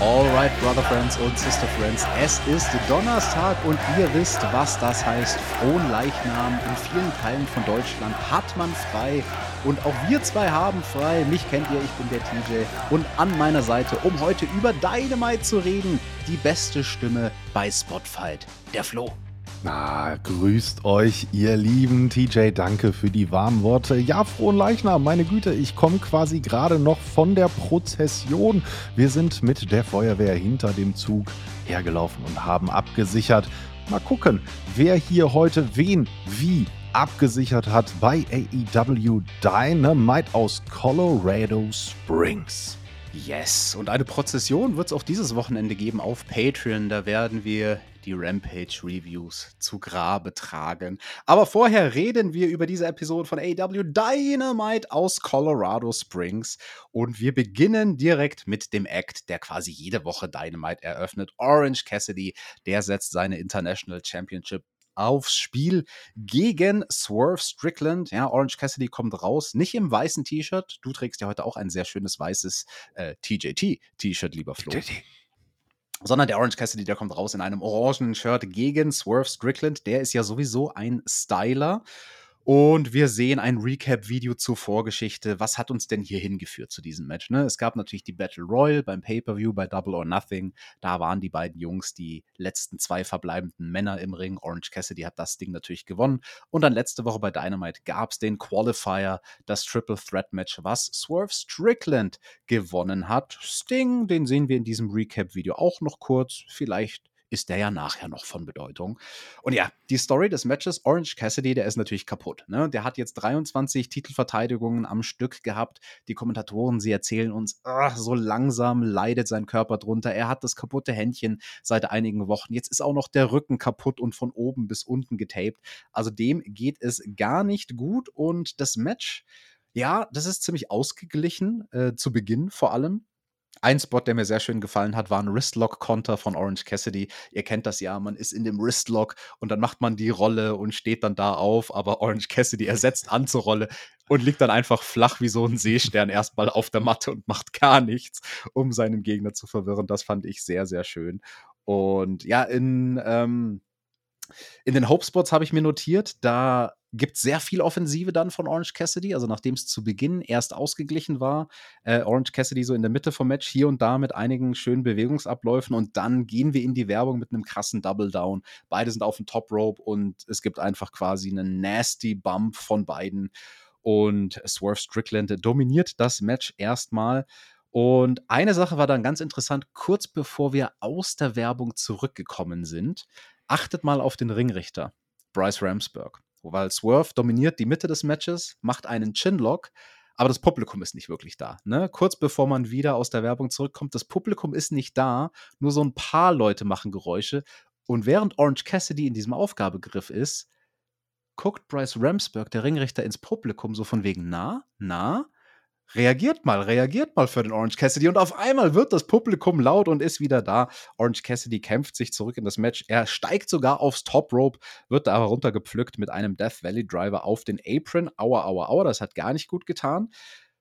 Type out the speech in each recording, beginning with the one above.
Alright, Brother Friends und Sister Friends, es ist Donnerstag und ihr wisst, was das heißt. Frohen Leichnam. In vielen Teilen von Deutschland hat man frei und auch wir zwei haben frei. Mich kennt ihr, ich bin der TJ und an meiner Seite, um heute über Dynamite zu reden, die beste Stimme bei Spotfight, der Flo. Na, grüßt euch, ihr lieben TJ. Danke für die warmen Worte. Ja, frohen Leichnam, meine Güte. Ich komme quasi gerade noch von der Prozession. Wir sind mit der Feuerwehr hinter dem Zug hergelaufen und haben abgesichert. Mal gucken, wer hier heute wen wie abgesichert hat bei AEW Dynamite aus Colorado Springs. Yes, und eine Prozession wird es auch dieses Wochenende geben auf Patreon. Da werden wir die Rampage-Reviews zu Grabe tragen. Aber vorher reden wir über diese Episode von AW Dynamite aus Colorado Springs. Und wir beginnen direkt mit dem Act, der quasi jede Woche Dynamite eröffnet. Orange Cassidy, der setzt seine International Championship aufs Spiel gegen Swerve Strickland. Ja, Orange Cassidy kommt raus, nicht im weißen T-Shirt. Du trägst ja heute auch ein sehr schönes weißes äh, TJT-T-Shirt, lieber Flo. TJT sondern der Orange Cassidy, der kommt raus in einem orangenen Shirt gegen Swerve Strickland. Der ist ja sowieso ein Styler. Und wir sehen ein Recap-Video zur Vorgeschichte. Was hat uns denn hier hingeführt zu diesem Match? Ne? Es gab natürlich die Battle Royal beim Pay-Per-View bei Double or Nothing. Da waren die beiden Jungs die letzten zwei verbleibenden Männer im Ring. Orange Cassidy hat das Ding natürlich gewonnen. Und dann letzte Woche bei Dynamite gab es den Qualifier, das Triple Threat Match, was Swerve Strickland gewonnen hat. Sting, den sehen wir in diesem Recap-Video auch noch kurz. Vielleicht ist der ja nachher noch von Bedeutung. Und ja, die Story des Matches, Orange Cassidy, der ist natürlich kaputt. Ne? Der hat jetzt 23 Titelverteidigungen am Stück gehabt. Die Kommentatoren, sie erzählen uns, ach, so langsam leidet sein Körper drunter. Er hat das kaputte Händchen seit einigen Wochen. Jetzt ist auch noch der Rücken kaputt und von oben bis unten getaped. Also dem geht es gar nicht gut. Und das Match, ja, das ist ziemlich ausgeglichen, äh, zu Beginn vor allem. Ein Spot, der mir sehr schön gefallen hat, war ein Wristlock-Konter von Orange Cassidy. Ihr kennt das ja, man ist in dem Wristlock und dann macht man die Rolle und steht dann da auf, aber Orange Cassidy ersetzt an zur Rolle und liegt dann einfach flach wie so ein Seestern erstmal auf der Matte und macht gar nichts, um seinen Gegner zu verwirren. Das fand ich sehr, sehr schön. Und ja, in, ähm, in den Hope-Spots habe ich mir notiert, da gibt sehr viel Offensive dann von Orange Cassidy. Also nachdem es zu Beginn erst ausgeglichen war, äh, Orange Cassidy so in der Mitte vom Match hier und da mit einigen schönen Bewegungsabläufen und dann gehen wir in die Werbung mit einem krassen Double Down. Beide sind auf dem Top Rope und es gibt einfach quasi einen nasty Bump von beiden und Swerve Strickland dominiert das Match erstmal. Und eine Sache war dann ganz interessant, kurz bevor wir aus der Werbung zurückgekommen sind, achtet mal auf den Ringrichter, Bryce Ramsberg weil Swerve dominiert die Mitte des Matches, macht einen Chinlock, aber das Publikum ist nicht wirklich da. Ne? Kurz bevor man wieder aus der Werbung zurückkommt, das Publikum ist nicht da, nur so ein paar Leute machen Geräusche. Und während Orange Cassidy in diesem Aufgabegriff ist, guckt Bryce Ramsberg, der Ringrichter, ins Publikum so von wegen, na, na, reagiert mal, reagiert mal für den Orange Cassidy. Und auf einmal wird das Publikum laut und ist wieder da. Orange Cassidy kämpft sich zurück in das Match. Er steigt sogar aufs Top Rope, wird da aber runtergepflückt mit einem Death Valley Driver auf den Apron. Aua, aua, aua, das hat gar nicht gut getan.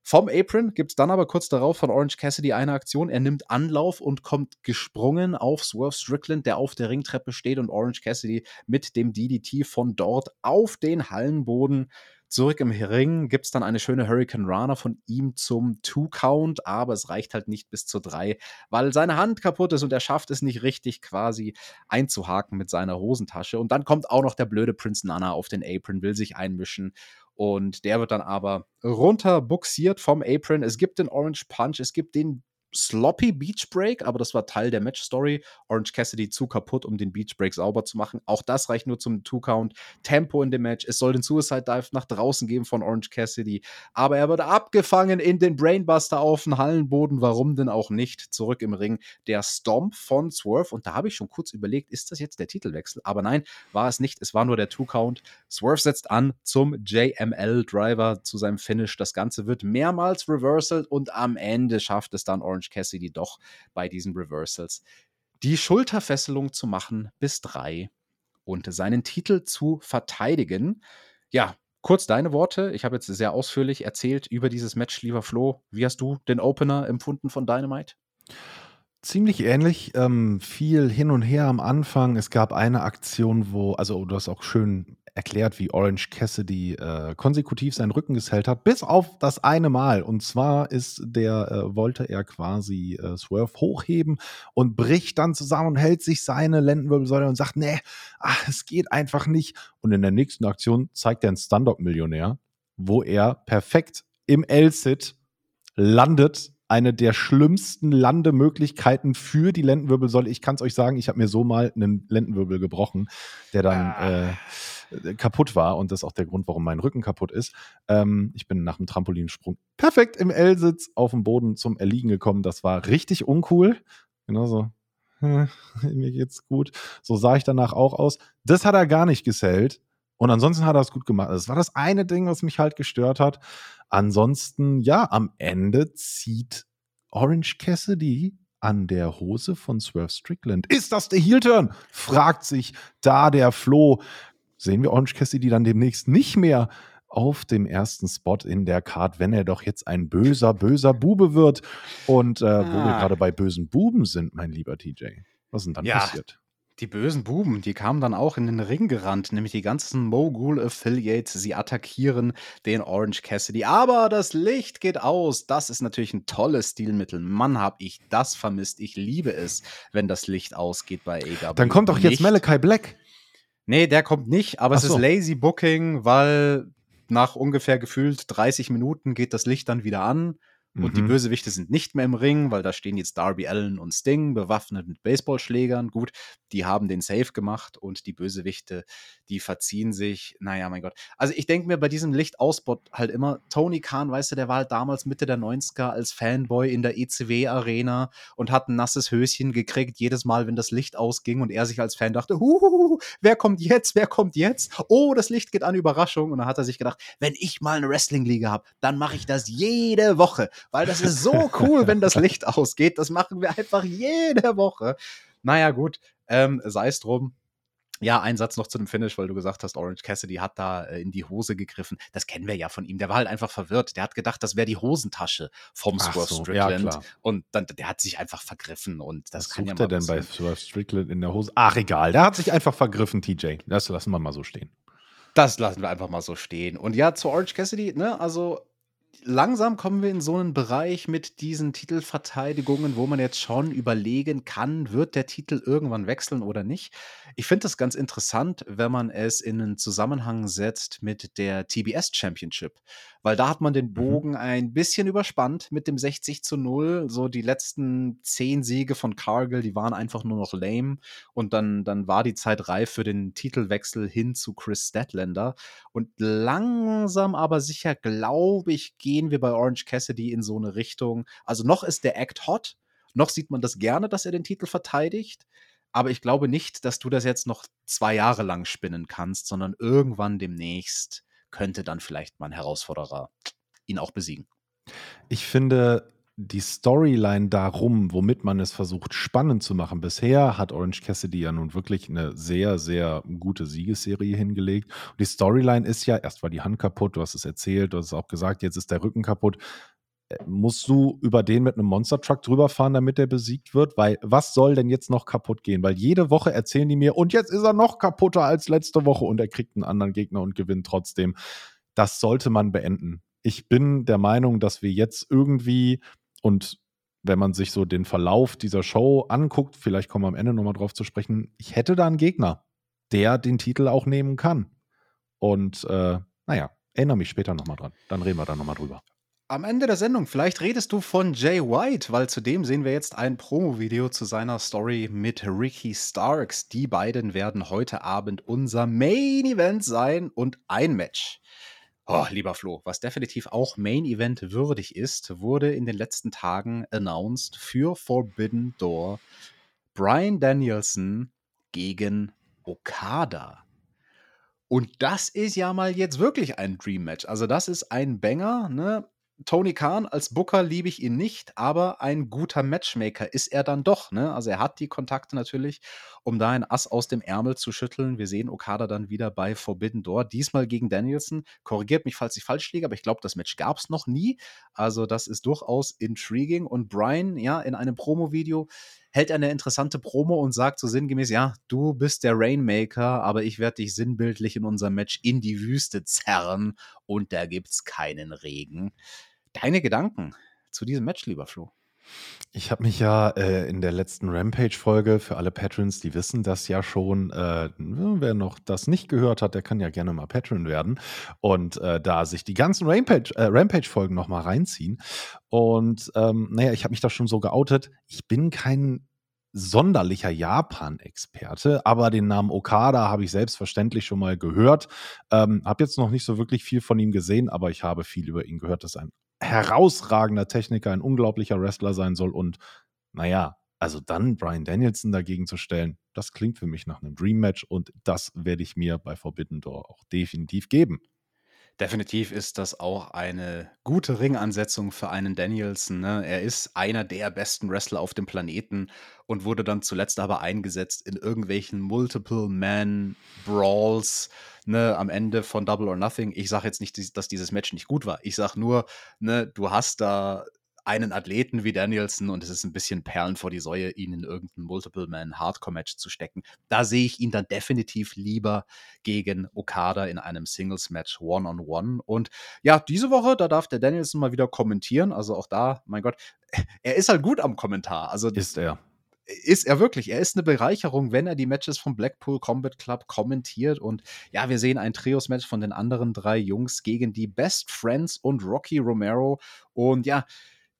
Vom Apron gibt es dann aber kurz darauf von Orange Cassidy eine Aktion. Er nimmt Anlauf und kommt gesprungen auf Swerve Strickland, der auf der Ringtreppe steht und Orange Cassidy mit dem DDT von dort auf den Hallenboden Zurück im Ring gibt es dann eine schöne Hurricane Runner von ihm zum Two-Count, aber es reicht halt nicht bis zur drei, weil seine Hand kaputt ist und er schafft es nicht richtig quasi einzuhaken mit seiner Hosentasche. Und dann kommt auch noch der blöde Prince Nana auf den Apron, will sich einmischen. Und der wird dann aber runterbuxiert vom Apron. Es gibt den Orange Punch, es gibt den sloppy Beach Break, aber das war Teil der Match Story. Orange Cassidy zu kaputt, um den Beach Break sauber zu machen. Auch das reicht nur zum Two-Count. Tempo in dem Match. Es soll den Suicide Dive nach draußen geben von Orange Cassidy. Aber er wird abgefangen in den Brainbuster auf den Hallenboden. Warum denn auch nicht? Zurück im Ring. Der Stomp von Swerve. Und da habe ich schon kurz überlegt, ist das jetzt der Titelwechsel? Aber nein, war es nicht. Es war nur der Two-Count. Swerve setzt an zum JML-Driver zu seinem Finish. Das Ganze wird mehrmals reversal und am Ende schafft es dann Orange Cassidy doch bei diesen Reversals die Schulterfesselung zu machen bis drei und seinen Titel zu verteidigen. Ja, kurz deine Worte. Ich habe jetzt sehr ausführlich erzählt über dieses Match, lieber Flo. Wie hast du den Opener empfunden von Dynamite? Ziemlich ähnlich, ähm, viel hin und her am Anfang. Es gab eine Aktion, wo, also du hast auch schön erklärt, wie Orange Cassidy äh, konsekutiv seinen Rücken gesellt hat, bis auf das eine Mal. Und zwar ist der, äh, wollte er quasi äh, Swerve hochheben und bricht dann zusammen und hält sich seine Lendenwirbelsäule und sagt, nee, ach, es geht einfach nicht. Und in der nächsten Aktion zeigt er einen Standock-Millionär, wo er perfekt im L-Sit landet eine der schlimmsten Landemöglichkeiten für die Lendenwirbelsäule. Ich kann es euch sagen, ich habe mir so mal einen Lendenwirbel gebrochen, der dann ah. äh, kaputt war und das ist auch der Grund, warum mein Rücken kaputt ist. Ähm, ich bin nach dem Trampolinsprung perfekt im L-Sitz auf dem Boden zum Erliegen gekommen. Das war richtig uncool. Genauso. Mir geht's gut. So sah ich danach auch aus. Das hat er gar nicht gesellt. Und ansonsten hat er es gut gemacht. Das war das eine Ding, was mich halt gestört hat. Ansonsten, ja, am Ende zieht Orange Cassidy an der Hose von Swerve Strickland. Ist das der Heel-Turn? Fragt sich da der Flo. Sehen wir Orange Cassidy dann demnächst nicht mehr auf dem ersten Spot in der Card, wenn er doch jetzt ein böser, böser Bube wird. Und äh, ah. wo wir ah. gerade bei bösen Buben sind, mein lieber TJ. Was ist denn dann ja, passiert? Die bösen Buben, die kamen dann auch in den Ring gerannt, nämlich die ganzen Mogul Affiliates. Sie attackieren den Orange Cassidy. Aber das Licht geht aus. Das ist natürlich ein tolles Stilmittel. Mann, hab ich das vermisst. Ich liebe es, wenn das Licht ausgeht bei AW. Dann kommt doch jetzt Malachi Black. Nee, der kommt nicht, aber so. es ist lazy Booking, weil nach ungefähr gefühlt 30 Minuten geht das Licht dann wieder an. Und mhm. die Bösewichte sind nicht mehr im Ring, weil da stehen jetzt Darby Allen und Sting bewaffnet mit Baseballschlägern. Gut, die haben den Safe gemacht und die Bösewichte, die verziehen sich. Naja, mein Gott. Also ich denke mir bei diesem Lichtausbot halt immer, Tony Khan, weißt du, der war halt damals Mitte der 90er als Fanboy in der ECW-Arena und hat ein nasses Höschen gekriegt, jedes Mal, wenn das Licht ausging und er sich als Fan dachte, Huhuhu, wer kommt jetzt, wer kommt jetzt? Oh, das Licht geht an, Überraschung. Und dann hat er sich gedacht, wenn ich mal eine Wrestling-Liga habe, dann mache ich das jede Woche weil das ist so cool, wenn das Licht ausgeht. Das machen wir einfach jede Woche. Naja, gut, ähm, sei es drum. Ja, ein Satz noch zu dem Finish, weil du gesagt hast, Orange Cassidy hat da äh, in die Hose gegriffen. Das kennen wir ja von ihm. Der war halt einfach verwirrt. Der hat gedacht, das wäre die Hosentasche vom Ach Swerve so, Strickland. Ja, und dann, der hat sich einfach vergriffen. Und das Was kann sucht ja er denn bei Swerve Strickland in der Hose? Ach, egal. Der hat sich einfach vergriffen, TJ. Das lassen wir mal so stehen. Das lassen wir einfach mal so stehen. Und ja, zu Orange Cassidy, ne, also langsam kommen wir in so einen Bereich mit diesen Titelverteidigungen, wo man jetzt schon überlegen kann, wird der Titel irgendwann wechseln oder nicht. Ich finde das ganz interessant, wenn man es in einen Zusammenhang setzt mit der TBS Championship, weil da hat man den mhm. Bogen mhm. ein bisschen überspannt mit dem 60 zu 0. So die letzten zehn Siege von Cargill, die waren einfach nur noch lame und dann, dann war die Zeit reif für den Titelwechsel hin zu Chris Statlander und langsam aber sicher, glaube ich, gehen wir bei Orange Cassidy in so eine Richtung. Also noch ist der Act hot, noch sieht man das gerne, dass er den Titel verteidigt. Aber ich glaube nicht, dass du das jetzt noch zwei Jahre lang spinnen kannst, sondern irgendwann demnächst könnte dann vielleicht mal ein Herausforderer ihn auch besiegen. Ich finde, die Storyline darum, womit man es versucht, spannend zu machen. Bisher hat Orange Cassidy ja nun wirklich eine sehr, sehr gute Siegesserie hingelegt. Und die Storyline ist ja, erst war die Hand kaputt, du hast es erzählt, du hast es auch gesagt, jetzt ist der Rücken kaputt. Musst du über den mit einem Monster Truck drüber fahren, damit er besiegt wird? Weil was soll denn jetzt noch kaputt gehen? Weil jede Woche erzählen die mir, und jetzt ist er noch kaputter als letzte Woche und er kriegt einen anderen Gegner und gewinnt trotzdem. Das sollte man beenden. Ich bin der Meinung, dass wir jetzt irgendwie und wenn man sich so den Verlauf dieser Show anguckt, vielleicht kommen wir am Ende nochmal drauf zu sprechen, ich hätte da einen Gegner, der den Titel auch nehmen kann. Und äh, naja, erinnere mich später nochmal dran. Dann reden wir da nochmal drüber. Am Ende der Sendung. Vielleicht redest du von Jay White, weil zudem sehen wir jetzt ein Promo-Video zu seiner Story mit Ricky Starks. Die beiden werden heute Abend unser Main Event sein und ein Match. Oh, lieber Flo, was definitiv auch Main Event würdig ist, wurde in den letzten Tagen announced für Forbidden Door Brian Danielson gegen Okada. Und das ist ja mal jetzt wirklich ein Dream Match. Also das ist ein Banger, ne? Tony Khan als Booker liebe ich ihn nicht, aber ein guter Matchmaker ist er dann doch. Ne? Also er hat die Kontakte natürlich, um da ein Ass aus dem Ärmel zu schütteln. Wir sehen Okada dann wieder bei Forbidden Door, diesmal gegen Danielson. Korrigiert mich, falls ich falsch liege, aber ich glaube, das Match gab es noch nie. Also das ist durchaus intriguing. Und Brian, ja, in einem Promo-Video hält eine interessante Promo und sagt so sinngemäß, ja, du bist der Rainmaker, aber ich werde dich sinnbildlich in unserem Match in die Wüste zerren und da gibt's keinen Regen. Deine Gedanken zu diesem Match, lieber Flo? Ich habe mich ja äh, in der letzten Rampage-Folge für alle Patrons, die wissen das ja schon. Äh, wer noch das nicht gehört hat, der kann ja gerne mal Patron werden und äh, da sich die ganzen Rampage-Folgen äh, Rampage noch mal reinziehen. Und ähm, naja, ich habe mich da schon so geoutet. Ich bin kein sonderlicher Japan-Experte, aber den Namen Okada habe ich selbstverständlich schon mal gehört. Ähm, habe jetzt noch nicht so wirklich viel von ihm gesehen, aber ich habe viel über ihn gehört, dass ein herausragender Techniker, ein unglaublicher Wrestler sein soll. Und naja, also dann Brian Danielson dagegen zu stellen, das klingt für mich nach einem Dream Match und das werde ich mir bei Forbidden Door auch definitiv geben. Definitiv ist das auch eine gute Ringansetzung für einen Danielson. Ne? Er ist einer der besten Wrestler auf dem Planeten und wurde dann zuletzt aber eingesetzt in irgendwelchen Multiple-Man-Brawls ne, am Ende von Double or Nothing. Ich sage jetzt nicht, dass dieses Match nicht gut war. Ich sage nur, ne, du hast da einen Athleten wie Danielson und es ist ein bisschen Perlen vor die Säue, ihn in irgendein Multiple-Man-Hardcore-Match zu stecken. Da sehe ich ihn dann definitiv lieber gegen Okada in einem Singles-Match One-on-One. Und ja, diese Woche, da darf der Danielson mal wieder kommentieren. Also auch da, mein Gott, er ist halt gut am Kommentar. Also ist er ist er wirklich. Er ist eine Bereicherung, wenn er die Matches vom Blackpool Combat Club kommentiert. Und ja, wir sehen ein Trios-Match von den anderen drei Jungs gegen die Best Friends und Rocky Romero. Und ja,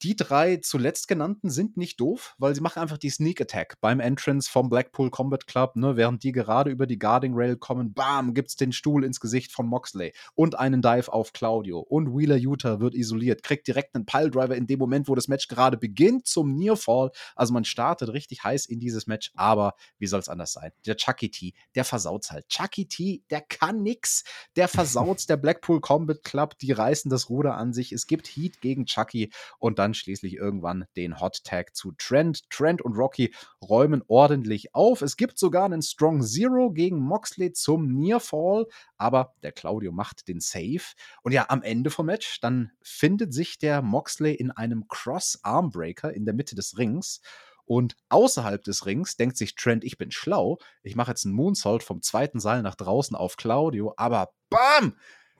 die drei zuletzt genannten sind nicht doof, weil sie machen einfach die Sneak Attack beim Entrance vom Blackpool Combat Club, ne, während die gerade über die Guarding Rail kommen, bam, gibt's den Stuhl ins Gesicht von Moxley und einen Dive auf Claudio und Wheeler Utah wird isoliert, kriegt direkt einen Piledriver in dem Moment, wo das Match gerade beginnt zum Nearfall. Also man startet richtig heiß in dieses Match, aber wie soll's anders sein? Der Chucky T, der versaut's halt. Chucky T, der kann nix, der versaut's der Blackpool Combat Club, die reißen das Ruder an sich. Es gibt Heat gegen Chucky und dann schließlich irgendwann den Hot Tag zu Trent. Trent und Rocky räumen ordentlich auf. Es gibt sogar einen Strong Zero gegen Moxley zum Nearfall, aber der Claudio macht den Save. Und ja, am Ende vom Match, dann findet sich der Moxley in einem Cross-Armbreaker in der Mitte des Rings. Und außerhalb des Rings denkt sich Trent, ich bin schlau. Ich mache jetzt einen Moonsault vom zweiten Seil nach draußen auf Claudio, aber BAM!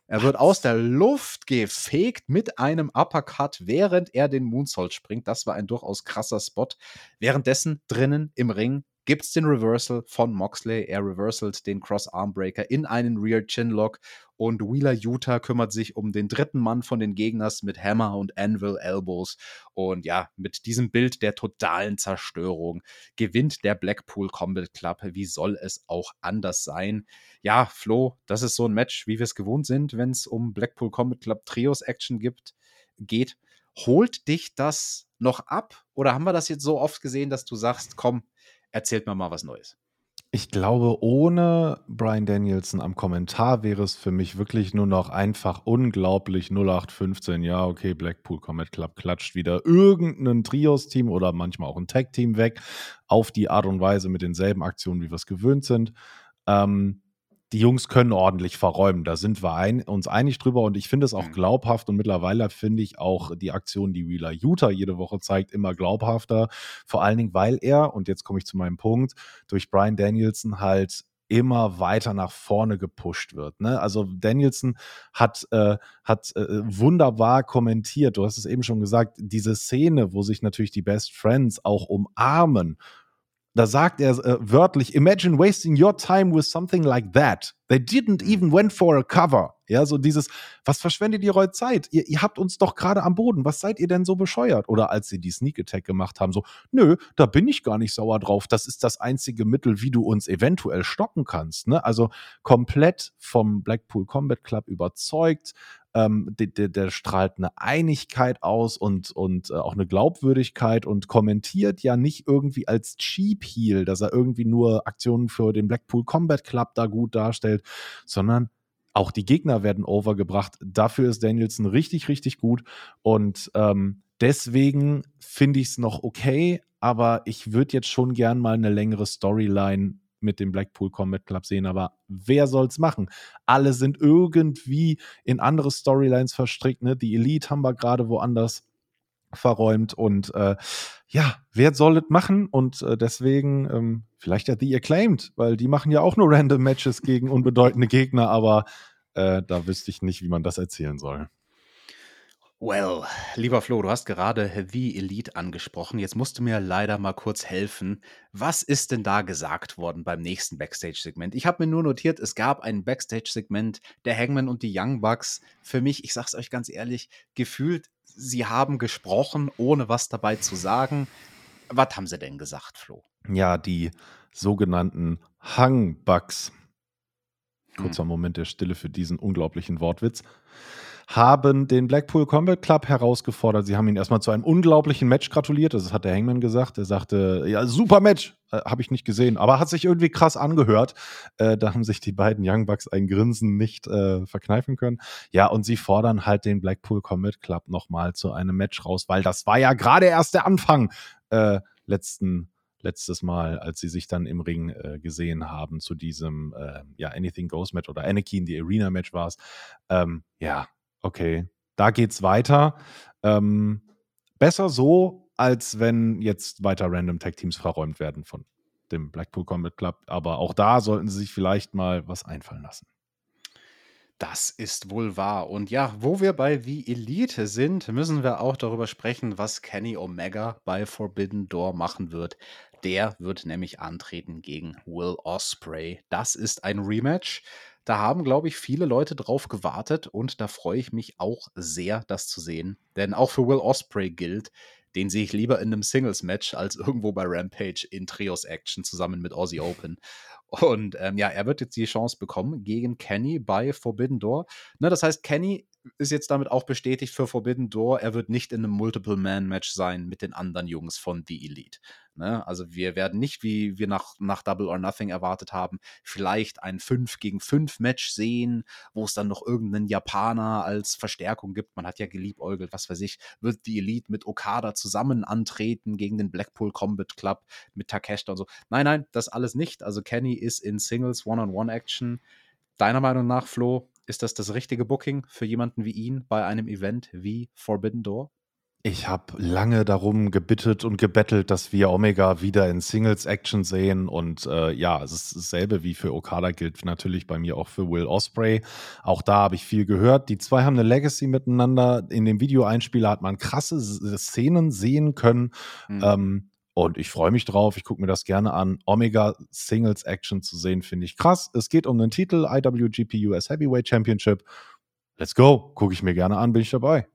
Er wird aus der Luft gefegt mit einem Uppercut, während er den Moonsault springt. Das war ein durchaus krasser Spot. Währenddessen drinnen im Ring gibt es den Reversal von Moxley. Er reversalt den Cross-Armbreaker in einen Rear Chinlock und Wheeler Utah kümmert sich um den dritten Mann von den Gegners mit Hammer und Anvil Elbows. Und ja, mit diesem Bild der totalen Zerstörung gewinnt der Blackpool Combat Club. Wie soll es auch anders sein? Ja, Flo, das ist so ein Match, wie wir es gewohnt sind, wenn es um Blackpool Combat Club Trios Action gibt, geht. Holt dich das noch ab? Oder haben wir das jetzt so oft gesehen, dass du sagst, komm, erzählt mir mal was Neues. Ich glaube, ohne Brian Danielson am Kommentar wäre es für mich wirklich nur noch einfach unglaublich 0815. Ja, okay, Blackpool Comet Club klatscht wieder irgendein Trios-Team oder manchmal auch ein Tag-Team weg auf die Art und Weise mit denselben Aktionen, wie wir es gewöhnt sind. Ähm, die Jungs können ordentlich verräumen. Da sind wir ein, uns einig drüber und ich finde es auch mhm. glaubhaft und mittlerweile finde ich auch die Aktion, die Wheeler Utah jede Woche zeigt, immer glaubhafter. Vor allen Dingen, weil er, und jetzt komme ich zu meinem Punkt, durch Brian Danielson halt immer weiter nach vorne gepusht wird. Ne? Also Danielson hat, äh, hat äh, wunderbar kommentiert, du hast es eben schon gesagt, diese Szene, wo sich natürlich die Best Friends auch umarmen da sagt er äh, wörtlich, imagine wasting your time with something like that. They didn't even went for a cover. Ja, so dieses, was verschwendet ihr eure Zeit? Ihr, ihr habt uns doch gerade am Boden. Was seid ihr denn so bescheuert? Oder als sie die Sneak Attack gemacht haben, so, nö, da bin ich gar nicht sauer drauf. Das ist das einzige Mittel, wie du uns eventuell stoppen kannst. Ne? Also komplett vom Blackpool Combat Club überzeugt, ähm, der, der, der, strahlt eine Einigkeit aus und, und äh, auch eine Glaubwürdigkeit und kommentiert ja nicht irgendwie als Cheap Heel, dass er irgendwie nur Aktionen für den Blackpool Combat Club da gut darstellt, sondern auch die Gegner werden overgebracht. Dafür ist Danielson richtig, richtig gut. Und ähm, deswegen finde ich es noch okay, aber ich würde jetzt schon gern mal eine längere Storyline mit dem Blackpool Combat Club sehen, aber wer soll's machen? Alle sind irgendwie in andere Storylines verstrickt, ne? Die Elite haben wir gerade woanders verräumt und äh, ja, wer soll es machen? Und äh, deswegen ähm, vielleicht ja The Acclaimed, weil die machen ja auch nur random Matches gegen unbedeutende Gegner, aber äh, da wüsste ich nicht, wie man das erzählen soll. Well, lieber Flo, du hast gerade The Elite angesprochen. Jetzt musst du mir leider mal kurz helfen. Was ist denn da gesagt worden beim nächsten Backstage-Segment? Ich habe mir nur notiert, es gab ein Backstage-Segment der Hangman und die Young Bucks. Für mich, ich sag's euch ganz ehrlich, gefühlt, sie haben gesprochen, ohne was dabei zu sagen. Was haben sie denn gesagt, Flo? Ja, die sogenannten Hang Bucks. Kurzer hm. Moment der Stille für diesen unglaublichen Wortwitz haben den Blackpool Combat Club herausgefordert. Sie haben ihn erstmal zu einem unglaublichen Match gratuliert. Das hat der Hangman gesagt. Er sagte, ja, super Match. Äh, Habe ich nicht gesehen, aber hat sich irgendwie krass angehört. Äh, da haben sich die beiden Young Bucks ein Grinsen nicht äh, verkneifen können. Ja, und sie fordern halt den Blackpool Combat Club nochmal zu einem Match raus, weil das war ja gerade erst der Anfang äh, letzten letztes Mal, als sie sich dann im Ring äh, gesehen haben zu diesem äh, ja Anything Goes Match oder Anakin die Arena Match war es. Ähm, ja, okay, da geht's weiter. Ähm, besser so, als wenn jetzt weiter Random Tag Teams verräumt werden von dem Blackpool Combat Club. Aber auch da sollten sie sich vielleicht mal was einfallen lassen. Das ist wohl wahr. Und ja, wo wir bei The Elite sind, müssen wir auch darüber sprechen, was Kenny Omega bei Forbidden Door machen wird. Der wird nämlich antreten gegen Will Osprey. Das ist ein Rematch. Da haben, glaube ich, viele Leute drauf gewartet und da freue ich mich auch sehr, das zu sehen. Denn auch für Will Osprey gilt, den sehe ich lieber in einem Singles-Match als irgendwo bei Rampage in Trios-Action zusammen mit Aussie Open. Und ähm, ja, er wird jetzt die Chance bekommen gegen Kenny bei Forbidden Door. Ne, das heißt, Kenny ist jetzt damit auch bestätigt für Forbidden Door, er wird nicht in einem Multiple-Man-Match sein mit den anderen Jungs von The Elite. Ne? Also wir werden nicht, wie wir nach, nach Double or Nothing erwartet haben, vielleicht ein 5 gegen 5 Match sehen, wo es dann noch irgendeinen Japaner als Verstärkung gibt. Man hat ja geliebäugelt, was weiß ich, wird The Elite mit Okada zusammen antreten gegen den Blackpool Combat Club mit Takeshita und so. Nein, nein, das alles nicht. Also Kenny ist in Singles One-on-One-Action. Deiner Meinung nach, Flo, ist das das richtige Booking für jemanden wie ihn bei einem Event wie Forbidden Door? Ich habe lange darum gebittet und gebettelt, dass wir Omega wieder in Singles-Action sehen. Und äh, ja, es ist dasselbe wie für Okada gilt natürlich bei mir auch für Will Osprey. Auch da habe ich viel gehört. Die zwei haben eine Legacy miteinander. In dem Videoeinspieler hat man krasse Szenen sehen können. Mhm. Ähm, und ich freue mich drauf. Ich gucke mir das gerne an. Omega Singles Action zu sehen, finde ich krass. Es geht um den Titel IWGP US Heavyweight Championship. Let's go. Gucke ich mir gerne an, bin ich dabei.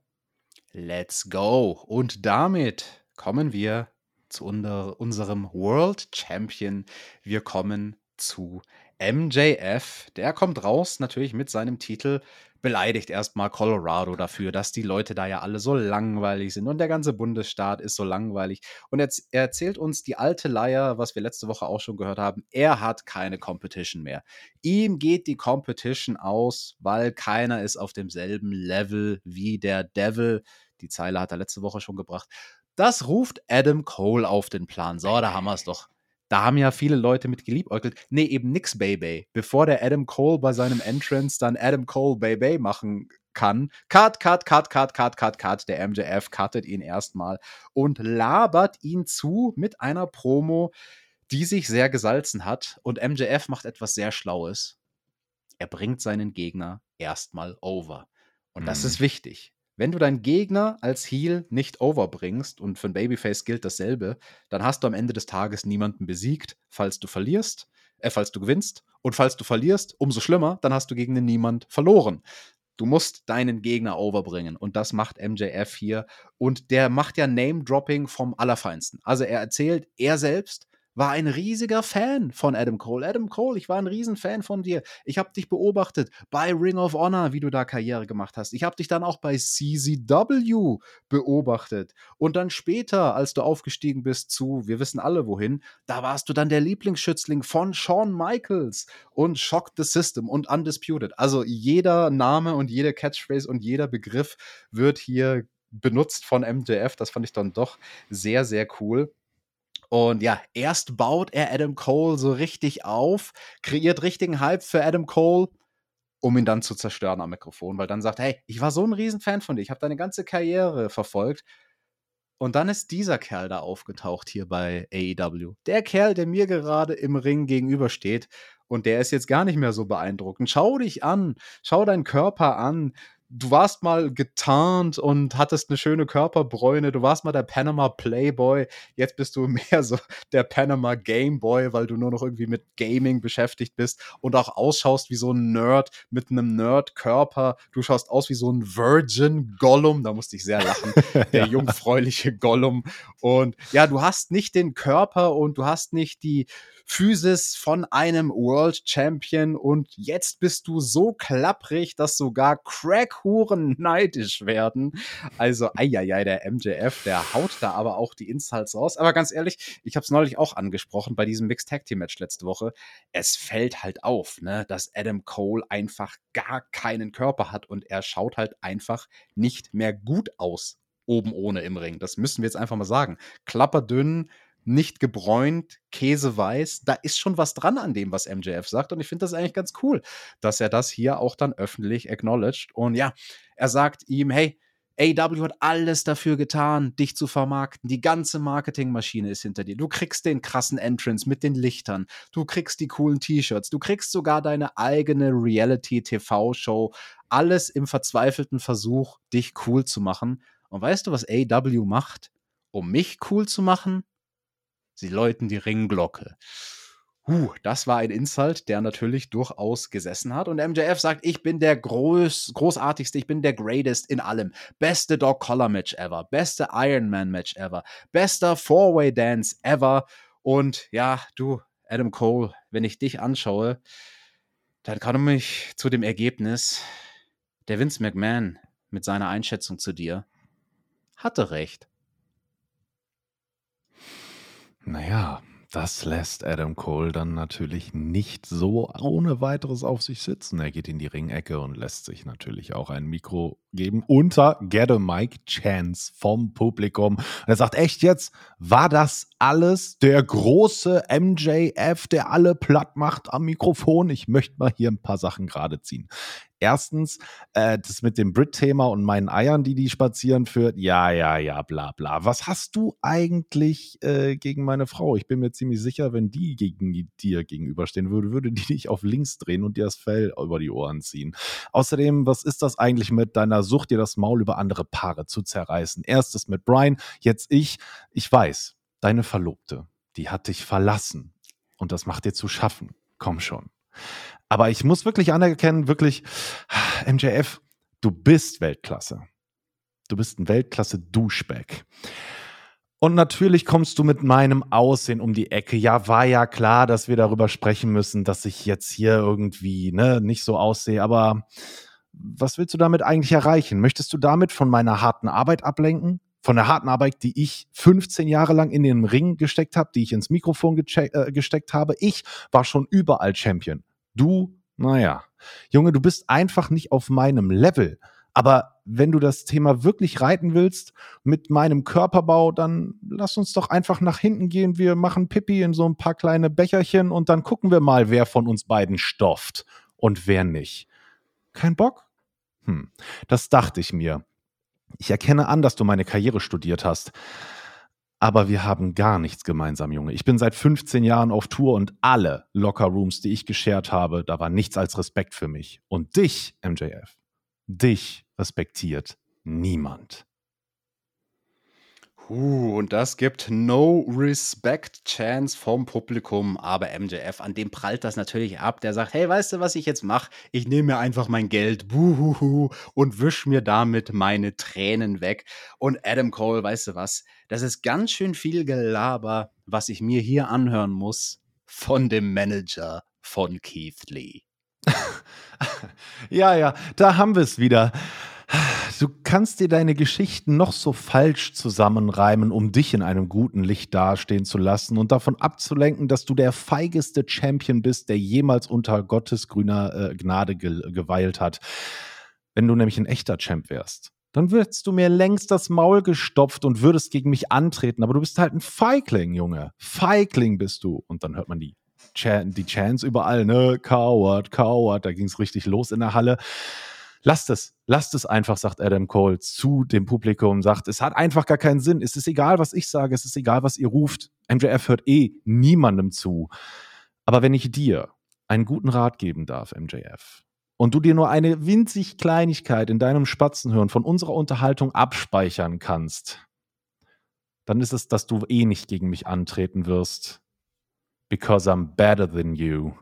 Let's go. Und damit kommen wir zu unserem World Champion. Wir kommen zu MJF. Der kommt raus natürlich mit seinem Titel beleidigt erstmal Colorado dafür, dass die Leute da ja alle so langweilig sind und der ganze Bundesstaat ist so langweilig. Und er, er erzählt uns die alte Leier, was wir letzte Woche auch schon gehört haben, er hat keine Competition mehr. Ihm geht die Competition aus, weil keiner ist auf demselben Level wie der Devil. Die Zeile hat er letzte Woche schon gebracht. Das ruft Adam Cole auf den Plan. So, da haben wir es doch. Da haben ja viele Leute mit geliebäugelt. Nee, eben nix Baby. Bevor der Adam Cole bei seinem Entrance dann Adam Cole Baby machen kann. Cut, cut, cut, cut, cut, cut, cut. Der MJF cuttet ihn erstmal und labert ihn zu mit einer Promo, die sich sehr gesalzen hat. Und MJF macht etwas sehr Schlaues. Er bringt seinen Gegner erstmal over. Und das ist mhm. wichtig. Wenn du deinen Gegner als Heal nicht overbringst, und für ein Babyface gilt dasselbe, dann hast du am Ende des Tages niemanden besiegt, falls du verlierst, äh, falls du gewinnst. Und falls du verlierst, umso schlimmer, dann hast du gegen den niemand verloren. Du musst deinen Gegner overbringen. Und das macht MJF hier. Und der macht ja Name-Dropping vom Allerfeinsten. Also er erzählt, er selbst war ein riesiger Fan von Adam Cole. Adam Cole, ich war ein Riesenfan von dir. Ich habe dich beobachtet bei Ring of Honor, wie du da Karriere gemacht hast. Ich habe dich dann auch bei CZW beobachtet. Und dann später, als du aufgestiegen bist zu, wir wissen alle wohin, da warst du dann der Lieblingsschützling von Shawn Michaels und Shock the System und Undisputed. Also jeder Name und jede Catchphrase und jeder Begriff wird hier benutzt von MJF. Das fand ich dann doch sehr, sehr cool. Und ja, erst baut er Adam Cole so richtig auf, kreiert richtigen Hype für Adam Cole, um ihn dann zu zerstören am Mikrofon, weil dann sagt, hey, ich war so ein Riesenfan von dir, ich habe deine ganze Karriere verfolgt. Und dann ist dieser Kerl da aufgetaucht hier bei AEW. Der Kerl, der mir gerade im Ring gegenübersteht. Und der ist jetzt gar nicht mehr so beeindruckend. Schau dich an, schau deinen Körper an du warst mal getarnt und hattest eine schöne Körperbräune, du warst mal der Panama Playboy, jetzt bist du mehr so der Panama Gameboy, weil du nur noch irgendwie mit Gaming beschäftigt bist und auch ausschaust wie so ein Nerd mit einem Nerd-Körper. Du schaust aus wie so ein Virgin Gollum, da musste ich sehr lachen, der jungfräuliche Gollum. Und ja, du hast nicht den Körper und du hast nicht die Physis von einem World Champion und jetzt bist du so klapprig, dass sogar Crackhuren neidisch werden. Also, eieiei, der MJF, der haut da aber auch die Insults raus. Aber ganz ehrlich, ich habe es neulich auch angesprochen bei diesem Mixed Tag Team Match letzte Woche. Es fällt halt auf, ne, dass Adam Cole einfach gar keinen Körper hat und er schaut halt einfach nicht mehr gut aus oben ohne im Ring. Das müssen wir jetzt einfach mal sagen. Klapperdünn, nicht gebräunt, käseweiß. Da ist schon was dran an dem, was MJF sagt. Und ich finde das eigentlich ganz cool, dass er das hier auch dann öffentlich acknowledged. Und ja, er sagt ihm, hey, AW hat alles dafür getan, dich zu vermarkten. Die ganze Marketingmaschine ist hinter dir. Du kriegst den krassen Entrance mit den Lichtern. Du kriegst die coolen T-Shirts. Du kriegst sogar deine eigene Reality-TV-Show. Alles im verzweifelten Versuch, dich cool zu machen. Und weißt du, was AW macht, um mich cool zu machen? Sie läuten die Ringglocke. Huh, das war ein Insult, der natürlich durchaus gesessen hat. Und MJF sagt, ich bin der groß, großartigste, ich bin der greatest in allem. Beste Dog Collar Match ever, beste Iron Man Match ever, bester Four-Way Dance ever. Und ja, du, Adam Cole, wenn ich dich anschaue, dann komme ich zu dem Ergebnis, der Vince McMahon mit seiner Einschätzung zu dir hatte recht. Naja, das lässt Adam Cole dann natürlich nicht so ohne weiteres auf sich sitzen. Er geht in die Ringecke und lässt sich natürlich auch ein Mikro geben unter Get a Mike Chance vom Publikum. Und er sagt, echt jetzt, war das alles der große MJF, der alle platt macht am Mikrofon? Ich möchte mal hier ein paar Sachen gerade ziehen. Erstens, äh, das mit dem Brit-Thema und meinen Eiern, die die spazieren führt. Ja, ja, ja, bla, bla. Was hast du eigentlich äh, gegen meine Frau? Ich bin mir ziemlich sicher, wenn die gegen dir gegenüberstehen würde, würde die dich auf links drehen und dir das Fell über die Ohren ziehen. Außerdem, was ist das eigentlich mit deiner Sucht, dir das Maul über andere Paare zu zerreißen? Erstes mit Brian, jetzt ich. Ich weiß, deine Verlobte, die hat dich verlassen. Und das macht dir zu schaffen. Komm schon. Aber ich muss wirklich anerkennen, wirklich, MJF, du bist Weltklasse. Du bist ein Weltklasse-Duschback. Und natürlich kommst du mit meinem Aussehen um die Ecke. Ja, war ja klar, dass wir darüber sprechen müssen, dass ich jetzt hier irgendwie ne, nicht so aussehe. Aber was willst du damit eigentlich erreichen? Möchtest du damit von meiner harten Arbeit ablenken? Von der harten Arbeit, die ich 15 Jahre lang in den Ring gesteckt habe, die ich ins Mikrofon äh, gesteckt habe. Ich war schon überall Champion. Du, naja. Junge, du bist einfach nicht auf meinem Level. Aber wenn du das Thema wirklich reiten willst mit meinem Körperbau, dann lass uns doch einfach nach hinten gehen. Wir machen Pipi in so ein paar kleine Becherchen und dann gucken wir mal, wer von uns beiden stofft und wer nicht. Kein Bock? Hm, das dachte ich mir. Ich erkenne an, dass du meine Karriere studiert hast. Aber wir haben gar nichts gemeinsam, Junge. Ich bin seit 15 Jahren auf Tour und alle Lockerrooms, die ich geshared habe, da war nichts als Respekt für mich. Und dich, MJF, dich respektiert niemand. Uh, und das gibt No Respect Chance vom Publikum. Aber MJF, an dem prallt das natürlich ab. Der sagt: Hey, weißt du, was ich jetzt mache? Ich nehme mir einfach mein Geld, buhuhu, und wisch mir damit meine Tränen weg. Und Adam Cole, weißt du was? Das ist ganz schön viel Gelaber, was ich mir hier anhören muss von dem Manager von Keith Lee. ja, ja, da haben wir es wieder. Du kannst dir deine Geschichten noch so falsch zusammenreimen, um dich in einem guten Licht dastehen zu lassen und davon abzulenken, dass du der feigeste Champion bist, der jemals unter Gottes grüner äh, Gnade ge geweilt hat. Wenn du nämlich ein echter Champ wärst, dann würdest du mir längst das Maul gestopft und würdest gegen mich antreten. Aber du bist halt ein Feigling, Junge. Feigling bist du. Und dann hört man die, Chan die Chants überall, ne? Coward, Coward. Da ging es richtig los in der Halle. Lasst es, lasst es einfach, sagt Adam Cole zu dem Publikum, sagt, es hat einfach gar keinen Sinn. Es ist egal, was ich sage, es ist egal, was ihr ruft. MJF hört eh niemandem zu. Aber wenn ich dir einen guten Rat geben darf, MJF, und du dir nur eine winzig Kleinigkeit in deinem Spatzenhirn von unserer Unterhaltung abspeichern kannst, dann ist es, dass du eh nicht gegen mich antreten wirst. Because I'm better than you.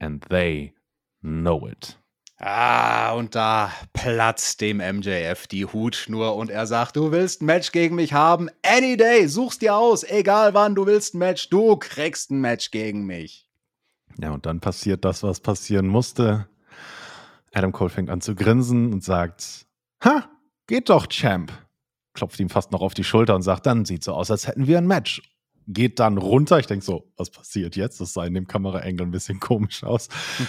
And they know it. Ah, und da platzt dem MJF die Hutschnur und er sagt, du willst ein Match gegen mich haben? Any day, such's dir aus, egal wann du willst ein Match, du kriegst ein Match gegen mich. Ja, und dann passiert das, was passieren musste. Adam Cole fängt an zu grinsen und sagt, ha, geht doch, Champ. Klopft ihm fast noch auf die Schulter und sagt, dann sieht so aus, als hätten wir ein Match geht dann runter. Ich denke so, was passiert jetzt? Das sah in dem Kameraengel ein bisschen komisch aus.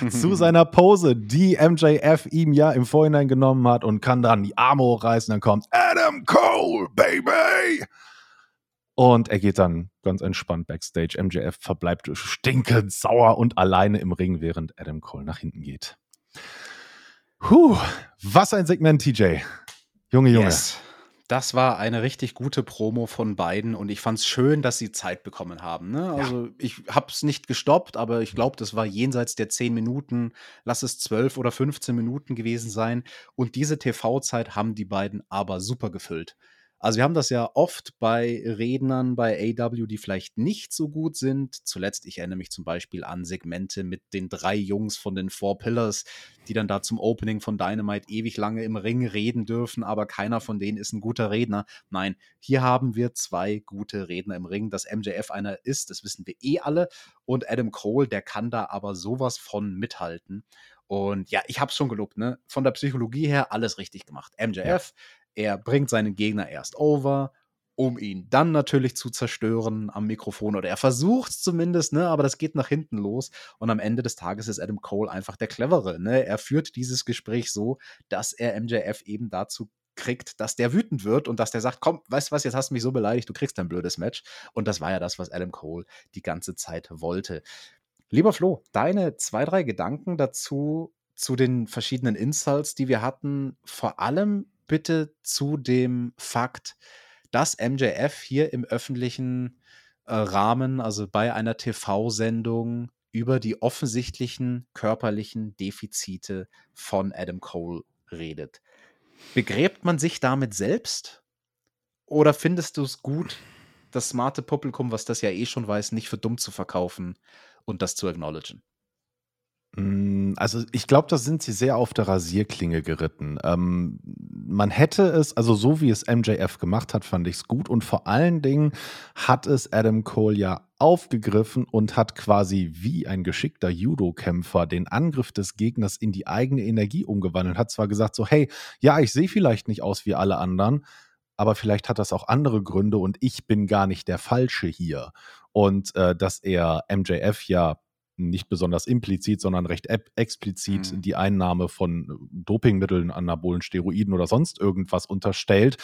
zu seiner Pose, die MJF ihm ja im Vorhinein genommen hat und kann dann die Arme hochreißen. Dann kommt Adam Cole, Baby! Und er geht dann ganz entspannt backstage. MJF verbleibt stinkend sauer und alleine im Ring, während Adam Cole nach hinten geht. Puh, was ein Segment, TJ. Junge, Junge. Yes. Das war eine richtig gute Promo von beiden und ich fand es schön, dass sie Zeit bekommen haben. Ne? Also ja. ich habe es nicht gestoppt, aber ich glaube, das war jenseits der 10 Minuten, lass es 12 oder 15 Minuten gewesen sein. Und diese TV-Zeit haben die beiden aber super gefüllt. Also wir haben das ja oft bei Rednern bei AW, die vielleicht nicht so gut sind. Zuletzt, ich erinnere mich zum Beispiel an Segmente mit den drei Jungs von den Four Pillars, die dann da zum Opening von Dynamite ewig lange im Ring reden dürfen, aber keiner von denen ist ein guter Redner. Nein, hier haben wir zwei gute Redner im Ring. Dass MJF einer ist, das wissen wir eh alle. Und Adam Cole, der kann da aber sowas von mithalten. Und ja, ich habe es schon gelobt, ne? Von der Psychologie her alles richtig gemacht. MJF, ja. Er bringt seinen Gegner erst over, um ihn dann natürlich zu zerstören am Mikrofon. Oder er versucht es zumindest, ne? aber das geht nach hinten los. Und am Ende des Tages ist Adam Cole einfach der Clevere. Ne? Er führt dieses Gespräch so, dass er MJF eben dazu kriegt, dass der wütend wird und dass der sagt, komm, weißt du was, jetzt hast du mich so beleidigt, du kriegst ein blödes Match. Und das war ja das, was Adam Cole die ganze Zeit wollte. Lieber Flo, deine zwei, drei Gedanken dazu, zu den verschiedenen Insults, die wir hatten, vor allem bitte zu dem Fakt, dass MJF hier im öffentlichen äh, Rahmen, also bei einer TV-Sendung, über die offensichtlichen körperlichen Defizite von Adam Cole redet. Begräbt man sich damit selbst? Oder findest du es gut, das smarte Publikum, was das ja eh schon weiß, nicht für dumm zu verkaufen und das zu acknowledgen? Hm, also ich glaube, da sind sie sehr auf der Rasierklinge geritten. Ähm, man hätte es, also so wie es MJF gemacht hat, fand ich es gut. Und vor allen Dingen hat es Adam Cole ja aufgegriffen und hat quasi wie ein geschickter Judo-Kämpfer den Angriff des Gegners in die eigene Energie umgewandelt. Hat zwar gesagt so, hey, ja, ich sehe vielleicht nicht aus wie alle anderen, aber vielleicht hat das auch andere Gründe und ich bin gar nicht der Falsche hier. Und äh, dass er MJF ja nicht besonders implizit, sondern recht explizit mhm. die Einnahme von Dopingmitteln, anabolen Steroiden oder sonst irgendwas unterstellt,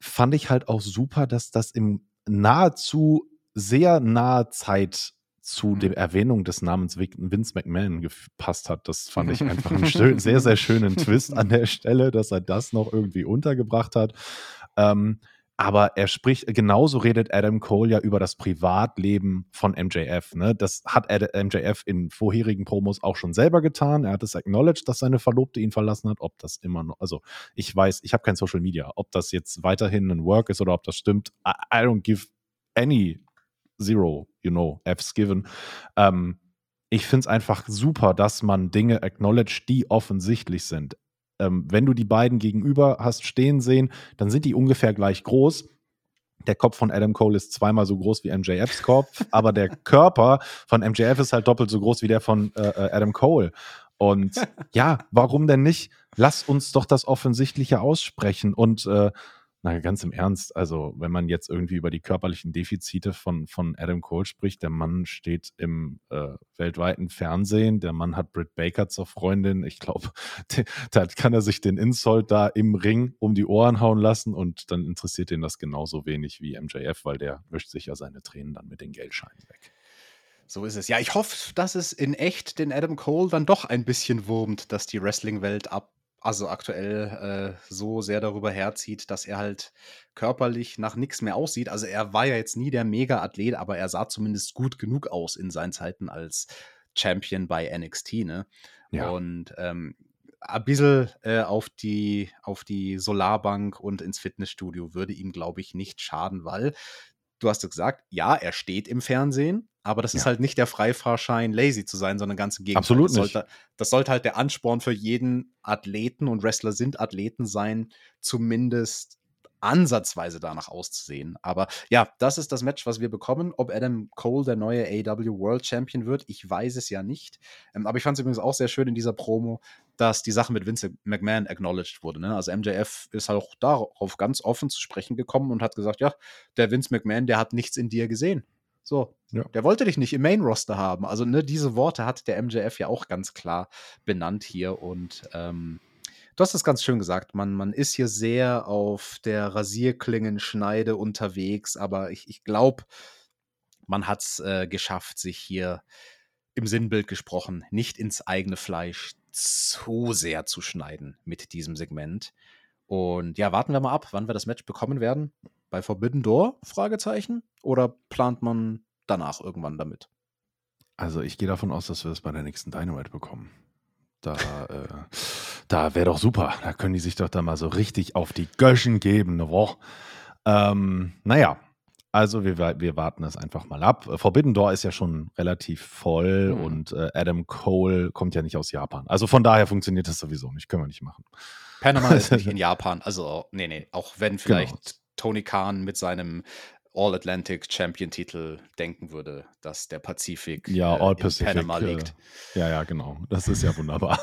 fand ich halt auch super, dass das im nahezu sehr nahe Zeit zu mhm. der Erwähnung des Namens Vince McMahon gepasst hat. Das fand ich einfach einen schön, sehr, sehr schönen Twist an der Stelle, dass er das noch irgendwie untergebracht hat. Ähm, aber er spricht, genauso redet Adam Cole ja über das Privatleben von MJF. Ne? Das hat MJF in vorherigen Promos auch schon selber getan. Er hat es acknowledged, dass seine Verlobte ihn verlassen hat. Ob das immer noch, also ich weiß, ich habe kein Social Media, ob das jetzt weiterhin ein Work ist oder ob das stimmt. I, I don't give any zero, you know, Fs given. Ähm, ich finde es einfach super, dass man Dinge acknowledge, die offensichtlich sind ähm, wenn du die beiden gegenüber hast stehen sehen, dann sind die ungefähr gleich groß. Der Kopf von Adam Cole ist zweimal so groß wie MJFs Kopf, aber der Körper von MJF ist halt doppelt so groß wie der von äh, äh Adam Cole. Und ja, warum denn nicht? Lass uns doch das Offensichtliche aussprechen. Und äh, na, ganz im Ernst, also wenn man jetzt irgendwie über die körperlichen Defizite von, von Adam Cole spricht, der Mann steht im äh, weltweiten Fernsehen, der Mann hat Britt Baker zur Freundin, ich glaube, da kann er sich den Insult da im Ring um die Ohren hauen lassen und dann interessiert ihn das genauso wenig wie MJF, weil der wischt sich ja seine Tränen dann mit den Geldscheinen weg. So ist es. Ja, ich hoffe, dass es in echt den Adam Cole dann doch ein bisschen wurmt, dass die Wrestling-Welt ab also aktuell äh, so sehr darüber herzieht, dass er halt körperlich nach nichts mehr aussieht. Also er war ja jetzt nie der Mega-Athlet, aber er sah zumindest gut genug aus in seinen Zeiten als Champion bei NXT, ne? Ja. Und ähm, ein bisschen äh, auf, die, auf die Solarbank und ins Fitnessstudio würde ihm, glaube ich, nicht schaden, weil du hast gesagt, ja, er steht im Fernsehen, aber das ja. ist halt nicht der Freifahrschein, lazy zu sein, sondern ganz im Gegenteil. Absolut das sollte, das sollte halt der Ansporn für jeden Athleten und Wrestler sind Athleten sein, zumindest ansatzweise danach auszusehen. Aber ja, das ist das Match, was wir bekommen. Ob Adam Cole der neue AW World Champion wird, ich weiß es ja nicht. Ähm, aber ich fand es übrigens auch sehr schön in dieser Promo, dass die Sache mit Vince McMahon acknowledged wurde. Ne? Also MJF ist halt auch darauf ganz offen zu sprechen gekommen und hat gesagt, ja, der Vince McMahon, der hat nichts in dir gesehen. So, ja. der wollte dich nicht im Main-Roster haben. Also, ne, diese Worte hat der MJF ja auch ganz klar benannt hier. Und ähm, du hast es ganz schön gesagt, man, man ist hier sehr auf der Rasierklingenschneide unterwegs, aber ich, ich glaube, man hat es äh, geschafft, sich hier im Sinnbild gesprochen, nicht ins eigene Fleisch zu sehr zu schneiden mit diesem Segment. Und ja, warten wir mal ab, wann wir das Match bekommen werden. Bei Forbidden Door? Fragezeichen. Oder plant man danach irgendwann damit? Also ich gehe davon aus, dass wir es bei der nächsten Dynamite bekommen. Da, äh, da wäre doch super. Da können die sich doch da mal so richtig auf die Göschen geben. Ne? Ähm, naja, also wir, wir warten es einfach mal ab. Forbidden Door ist ja schon relativ voll mhm. und äh, Adam Cole kommt ja nicht aus Japan. Also von daher funktioniert das sowieso nicht. Können wir nicht machen. Panama ist nicht in Japan. Also, nee, nee. Auch wenn genau. vielleicht. Tony Khan mit seinem All-Atlantic Champion-Titel denken würde, dass der Pazifik ja, äh, in Panama äh, liegt. ja, ja, genau. Das ist ja wunderbar.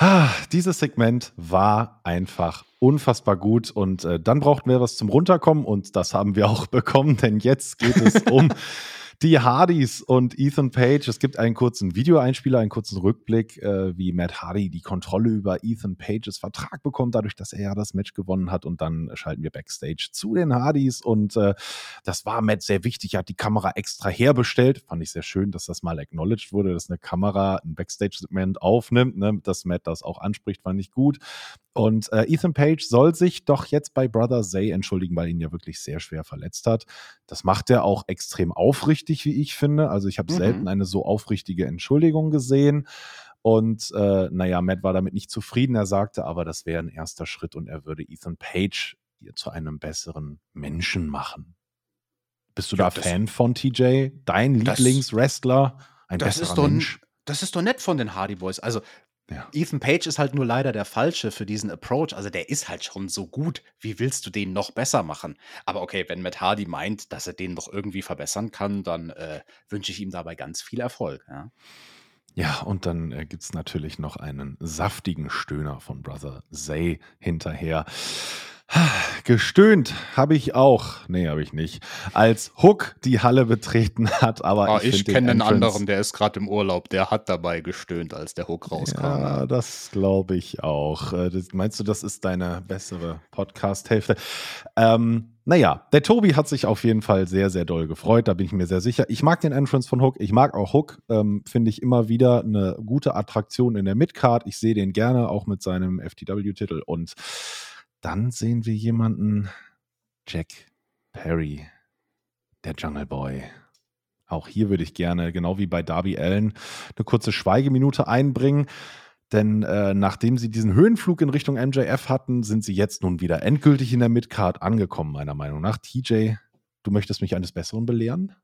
dieses Segment war einfach unfassbar gut und äh, dann brauchten wir was zum Runterkommen und das haben wir auch bekommen, denn jetzt geht es um die Hardys und Ethan Page. Es gibt einen kurzen Videoeinspieler, einen kurzen Rückblick, äh, wie Matt Hardy die Kontrolle über Ethan Pages Vertrag bekommt, dadurch, dass er ja das Match gewonnen hat. Und dann schalten wir Backstage zu den Hardys. Und äh, das war Matt sehr wichtig. Er hat die Kamera extra herbestellt. Fand ich sehr schön, dass das mal acknowledged wurde, dass eine Kamera ein Backstage-Segment aufnimmt. Ne? Dass Matt das auch anspricht, fand ich gut. Und äh, Ethan Page soll sich doch jetzt bei Brother Zay entschuldigen, weil ihn ja wirklich sehr schwer verletzt hat. Das macht er auch extrem aufrichtig, wie ich finde. Also ich habe mhm. selten eine so aufrichtige Entschuldigung gesehen. Und äh, naja, Matt war damit nicht zufrieden. Er sagte aber, das wäre ein erster Schritt und er würde Ethan Page hier zu einem besseren Menschen machen. Bist du ja, da Fan von TJ? Dein Lieblingswrestler? Ein das besserer ist doch, Mensch? Das ist doch nett von den Hardy Boys. Also ja. Ethan Page ist halt nur leider der Falsche für diesen Approach. Also der ist halt schon so gut. Wie willst du den noch besser machen? Aber okay, wenn Matt Hardy meint, dass er den noch irgendwie verbessern kann, dann äh, wünsche ich ihm dabei ganz viel Erfolg. Ja, ja und dann äh, gibt es natürlich noch einen saftigen Stöhner von Brother Zay hinterher. Gestöhnt habe ich auch, nee, habe ich nicht, als Hook die Halle betreten hat. Aber oh, ich, ich kenne einen anderen, der ist gerade im Urlaub, der hat dabei gestöhnt, als der Hook rauskam. Ja, das glaube ich auch. Äh, das, meinst du, das ist deine bessere Podcast-Hälfte? Ähm, naja, der Tobi hat sich auf jeden Fall sehr, sehr doll gefreut, da bin ich mir sehr sicher. Ich mag den Entrance von Hook, ich mag auch Hook, ähm, finde ich immer wieder eine gute Attraktion in der Midcard. Ich sehe den gerne, auch mit seinem FTW-Titel und dann sehen wir jemanden, Jack Perry, der Jungle Boy. Auch hier würde ich gerne, genau wie bei Darby Allen, eine kurze Schweigeminute einbringen. Denn äh, nachdem sie diesen Höhenflug in Richtung MJF hatten, sind sie jetzt nun wieder endgültig in der Midcard angekommen, meiner Meinung nach. TJ, du möchtest mich eines Besseren belehren?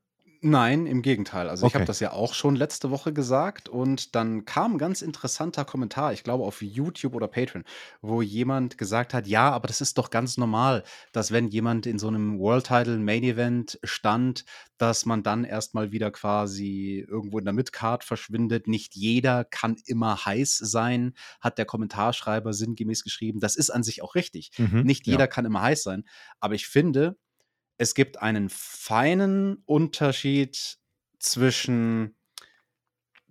Nein, im Gegenteil. Also ich habe Okay. das ja auch schon letzte Woche gesagt und dann kam ein ganz interessanter Kommentar, ich glaube auf YouTube oder Patreon, wo jemand gesagt hat, ja, aber das ist doch ganz normal, dass wenn jemand in so einem World Title Main Event stand, dass man dann erstmal wieder quasi irgendwo in der Midcard verschwindet. Nicht jeder kann immer heiß sein, hat der Kommentarschreiber sinngemäß geschrieben. Das ist an sich auch richtig. Mhm, Nicht ja. jeder kann immer heiß sein. Aber ich finde, es gibt einen feinen Unterschied zwischen,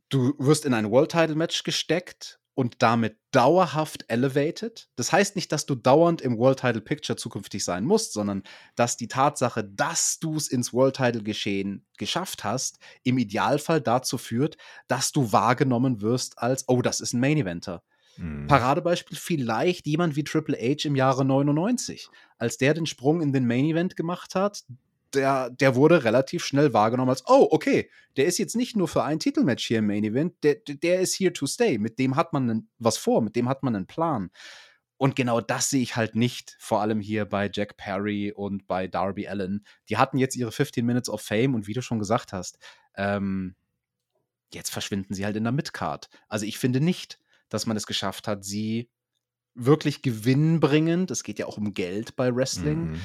du wirst in ein World Title Match gesteckt und damit dauerhaft elevated. Das heißt nicht, dass du dauernd im World Title Picture zukünftig sein musst, sondern dass die Tatsache, dass du es ins World Title Geschehen geschafft hast, im Idealfall dazu führt, dass du wahrgenommen wirst als, oh, das ist ein Main Eventer. Mhm. Paradebeispiel vielleicht jemand wie Triple H im Jahre 99. Als der den Sprung in den Main Event gemacht hat, der, der wurde relativ schnell wahrgenommen als, oh, okay, der ist jetzt nicht nur für ein Titelmatch hier im Main Event, der, der ist here to stay. Mit dem hat man was vor, mit dem hat man einen Plan. Und genau das sehe ich halt nicht, vor allem hier bei Jack Perry und bei Darby Allen. Die hatten jetzt ihre 15 Minutes of Fame und wie du schon gesagt hast, ähm, jetzt verschwinden sie halt in der Midcard. Also ich finde nicht, dass man es geschafft hat, sie wirklich gewinnbringend, es geht ja auch um Geld bei Wrestling, Mhm.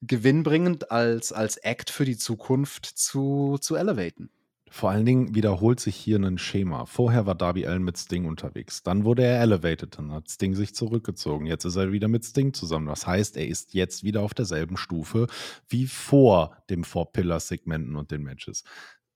gewinnbringend als, als Act für die Zukunft zu, zu elevaten. Vor allen Dingen wiederholt sich hier ein Schema. Vorher war Darby Allen mit Sting unterwegs. Dann wurde er elevated. Dann hat Sting sich zurückgezogen. Jetzt ist er wieder mit Sting zusammen. Das heißt, er ist jetzt wieder auf derselben Stufe wie vor dem Four-Pillar-Segmenten und den Matches.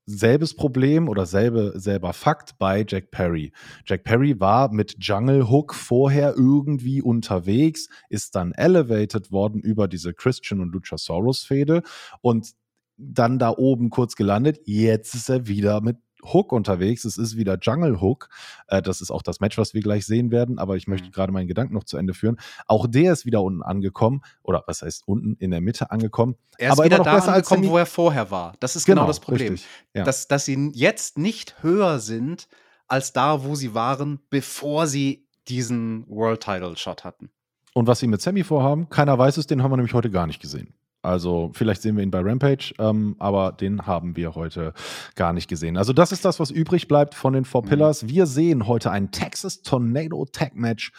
Selbes Problem oder selbe, selber Fakt bei Jack Perry. Jack Perry war mit Jungle Hook vorher irgendwie unterwegs, ist dann elevated worden über diese Christian und Luchasaurus-Fehde und dann da oben kurz gelandet. Jetzt ist er wieder mit Hook unterwegs. Es ist wieder Jungle Hook. Äh, das ist auch das Match, was wir gleich sehen werden. Aber ich möchte Mhm. gerade meinen Gedanken noch zu Ende führen. Auch der ist wieder unten angekommen. Oder was heißt unten? In der Mitte angekommen. Er ist Aber wieder da angekommen, wo er vorher war. Das ist genau, das Problem. richtig. Ja. Dass, dass sie jetzt nicht höher sind als da, wo sie waren, bevor sie diesen World Title Shot hatten. Und was sie mit Sammy vorhaben, keiner weiß es, den haben wir nämlich heute gar nicht gesehen. Also vielleicht sehen wir ihn bei Rampage, ähm, aber den haben wir heute gar nicht gesehen. Also das ist das, was übrig bleibt von den Four Mhm. Pillars. Wir sehen heute ein Texas Tornado Tag Match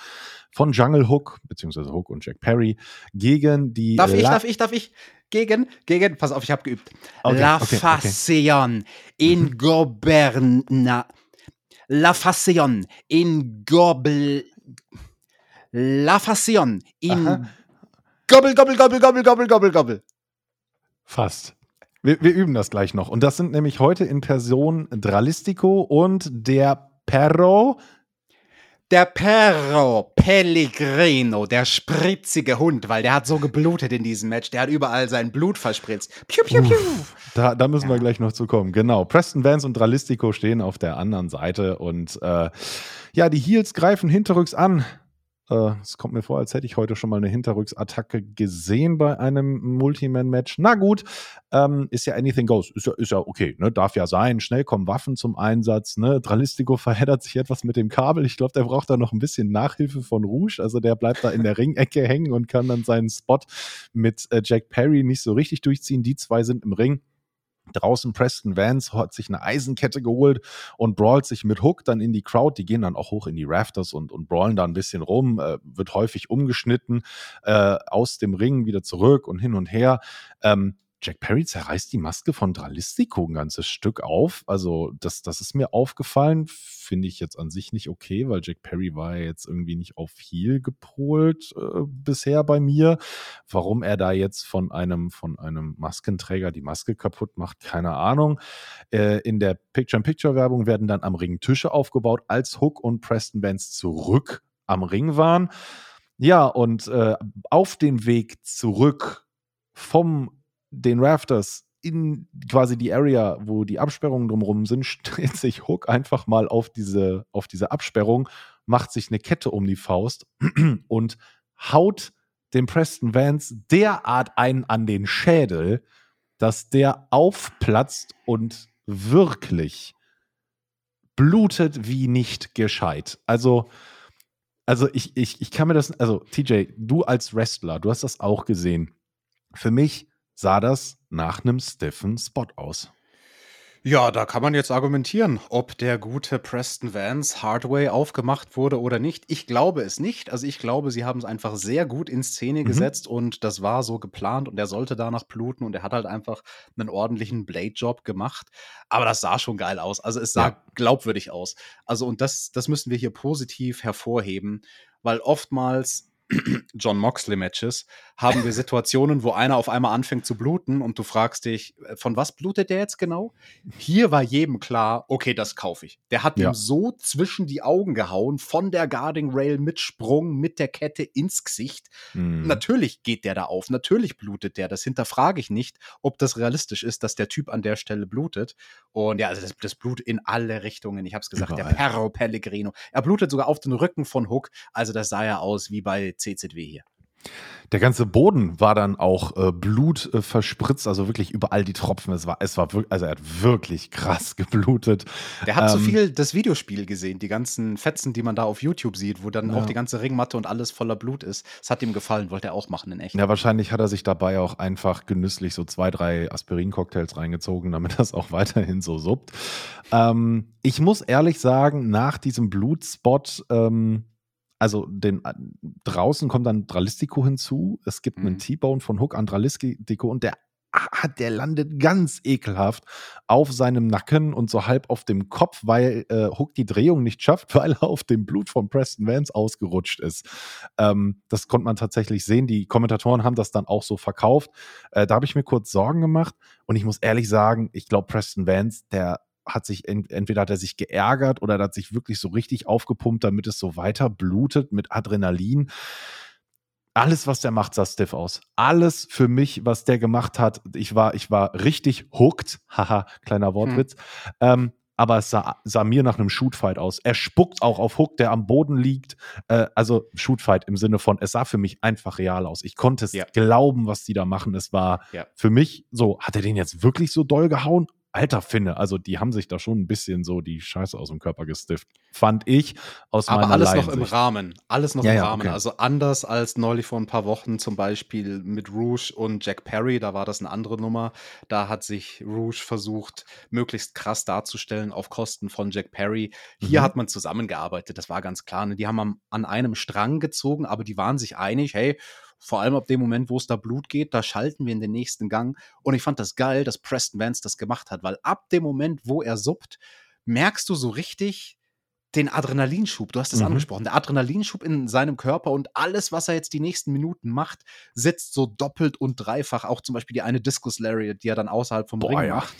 von Jungle Hook, beziehungsweise Hook und Jack Perry gegen die Darf ich, La- darf ich, darf ich? Gegen, gegen, pass auf, ich habe geübt. Okay, La okay, okay. Fassion in Goberna. La Fassion in Gobel. La Fassion in Aha. Gobbel, Gobbel, Gobbel, Gobbel, Gobbel, Gobbel, Gobbel. Fast. Wir, wir üben das gleich noch. Und das sind nämlich heute in Person Dralistico und der Perro. Der Perro Pellegrino, der spritzige Hund, weil der hat so geblutet in diesem Match. Der hat überall sein Blut verspritzt. Piu, piu, piu. Da, da müssen wir Ja. gleich noch zu kommen. Genau. Preston Vance und Dralistico stehen auf der anderen Seite und äh, ja, die Heels greifen hinterrücks an. Äh, Es kommt mir vor, als hätte ich heute schon mal eine Hinterrücksattacke gesehen bei einem Multiman-Match. Na gut, ähm, ist ja anything goes. Ist ja, ist ja okay, ne? darf ja sein. Schnell kommen Waffen zum Einsatz. Ne? Dralistico verheddert sich etwas mit dem Kabel. Ich glaube, der braucht da noch ein bisschen Nachhilfe von Rouge. Also der bleibt da in der Ringecke hängen und kann dann seinen Spot mit äh, Jack Perry nicht so richtig durchziehen. Die zwei sind im Ring. Draußen Preston Vance hat sich eine Eisenkette geholt und brawlt sich mit Hook dann in die Crowd. Die gehen dann auch hoch in die Rafters und, und brawlen da ein bisschen rum. Äh, wird häufig umgeschnitten, äh, aus dem Ring wieder zurück und hin und her. Ähm, Jack Perry zerreißt die Maske von Dralistico ein ganzes Stück auf. Also, das, das ist mir aufgefallen. Finde ich jetzt an sich nicht okay, weil Jack Perry war ja jetzt irgendwie nicht auf Heel gepolt äh, bisher bei mir. Warum er da jetzt von einem, von einem Maskenträger die Maske kaputt macht, keine Ahnung. Äh, in der Picture-in-Picture-Werbung werden dann am Ring Tische aufgebaut, als Hook und Preston Vance zurück am Ring waren. Ja, und äh, auf dem Weg zurück vom den Rafters in quasi die Area, wo die Absperrungen drumherum sind, stellt sich Hook einfach mal auf diese, auf diese Absperrung, macht sich eine Kette um die Faust und haut dem Preston Vance derart einen an den Schädel, dass der aufplatzt und wirklich blutet wie nicht gescheit. Also, also ich, ich, ich kann mir das, also TJ, du als Wrestler, du hast das auch gesehen. Für mich sah das nach einem stiffen Spot aus. Ja, da kann man jetzt argumentieren, ob der gute Preston Vance Hardway aufgemacht wurde oder nicht. Ich glaube es nicht. Also ich glaube, sie haben es einfach sehr gut in Szene mhm. gesetzt und das war so geplant und er sollte danach bluten und er hat halt einfach einen ordentlichen Blade-Job gemacht. Aber das sah schon geil aus. Also es sah ja. glaubwürdig aus. Also und das, das müssen wir hier positiv hervorheben, weil oftmals John Moxley Matches haben wir Situationen, wo einer auf einmal anfängt zu bluten und du fragst dich, äh, von was blutet der jetzt genau? Hier war jedem klar, okay, das kaufe ich. Der hat ja. ihm so zwischen die Augen gehauen, von der Guarding Rail mit Sprung, mit der Kette ins Gesicht. Mhm. Natürlich geht der da auf, natürlich blutet der. Das hinterfrage ich nicht, ob das realistisch ist, dass der Typ an der Stelle blutet. Und ja, also das, das Blut in alle Richtungen. Ich habe es gesagt, Überall. der Perro Pellegrino. Er blutet sogar auf den Rücken von Hook. Also das sah ja aus wie bei CZW hier. Der ganze Boden war dann auch äh, Blut äh, verspritzt, also wirklich überall die Tropfen. Es war, es war wirklich, also er hat wirklich krass geblutet. Der hat ähm, so viel das Videospiel gesehen, die ganzen Fetzen, die man da auf YouTube sieht, wo dann ja. auch die ganze Ringmatte und alles voller Blut ist. Es hat ihm gefallen, wollte er auch machen in echt. Ja, wahrscheinlich hat er sich dabei auch einfach genüsslich so zwei, drei Aspirin-Cocktails reingezogen, damit das auch weiterhin so suppt. Ähm, ich muss ehrlich sagen, nach diesem Blutspot, ähm, also den, äh, draußen kommt dann Dralistico hinzu. Es gibt mhm. einen T-Bone von Hook an Dralistico und der ah, der landet ganz ekelhaft auf seinem Nacken und so halb auf dem Kopf, weil äh, Hook die Drehung nicht schafft, weil er auf dem Blut von Preston Vance ausgerutscht ist. Ähm, das konnte man tatsächlich sehen. Die Kommentatoren haben das dann auch so verkauft. Äh, da habe ich mir kurz Sorgen gemacht und ich muss ehrlich sagen, ich glaube, Preston Vance, der hat sich entweder hat er sich geärgert oder hat sich wirklich so richtig aufgepumpt, damit es so weiter blutet mit Adrenalin. Alles, was der macht, sah stiff aus. Alles für mich, was der gemacht hat. Ich war, ich war richtig hooked. Haha, kleiner hm. Wortwitz. Hm. Ähm, aber es sah, sah, mir nach einem Shootfight aus. Er spuckt auch auf Hook, der am Boden liegt. Äh, also Shootfight im Sinne von, es sah für mich einfach real aus. Ich konnte es ja. glauben, was die da machen. Es war ja. für mich so, hat er den jetzt wirklich so doll gehauen? Alter Finne, also die haben sich da schon ein bisschen so die Scheiße aus dem Körper gestifft, fand ich aus Aber meiner alles noch im Rahmen, alles noch ja, im ja, Rahmen. Okay. Also anders als neulich vor ein paar Wochen zum Beispiel mit Rouge und Jack Perry, da war das eine andere Nummer. Da hat sich Rouge versucht, möglichst krass darzustellen auf Kosten von Jack Perry. Hier mhm. hat man zusammengearbeitet, das war ganz klar. Ne? Die haben an einem Strang gezogen, aber die waren sich einig, hey, vor allem ab dem Moment, wo es da Blut geht, da schalten wir in den nächsten Gang. Und ich fand das geil, dass Preston Vance das gemacht hat, weil ab dem Moment, wo er suppt, merkst du so richtig den Adrenalinschub. Du hast es mhm. angesprochen. Der Adrenalinschub in seinem Körper und alles, was er jetzt die nächsten Minuten macht, sitzt so doppelt und dreifach. Auch zum Beispiel die eine Discus Lariat, die er dann außerhalb vom Boah, Ring ja. macht.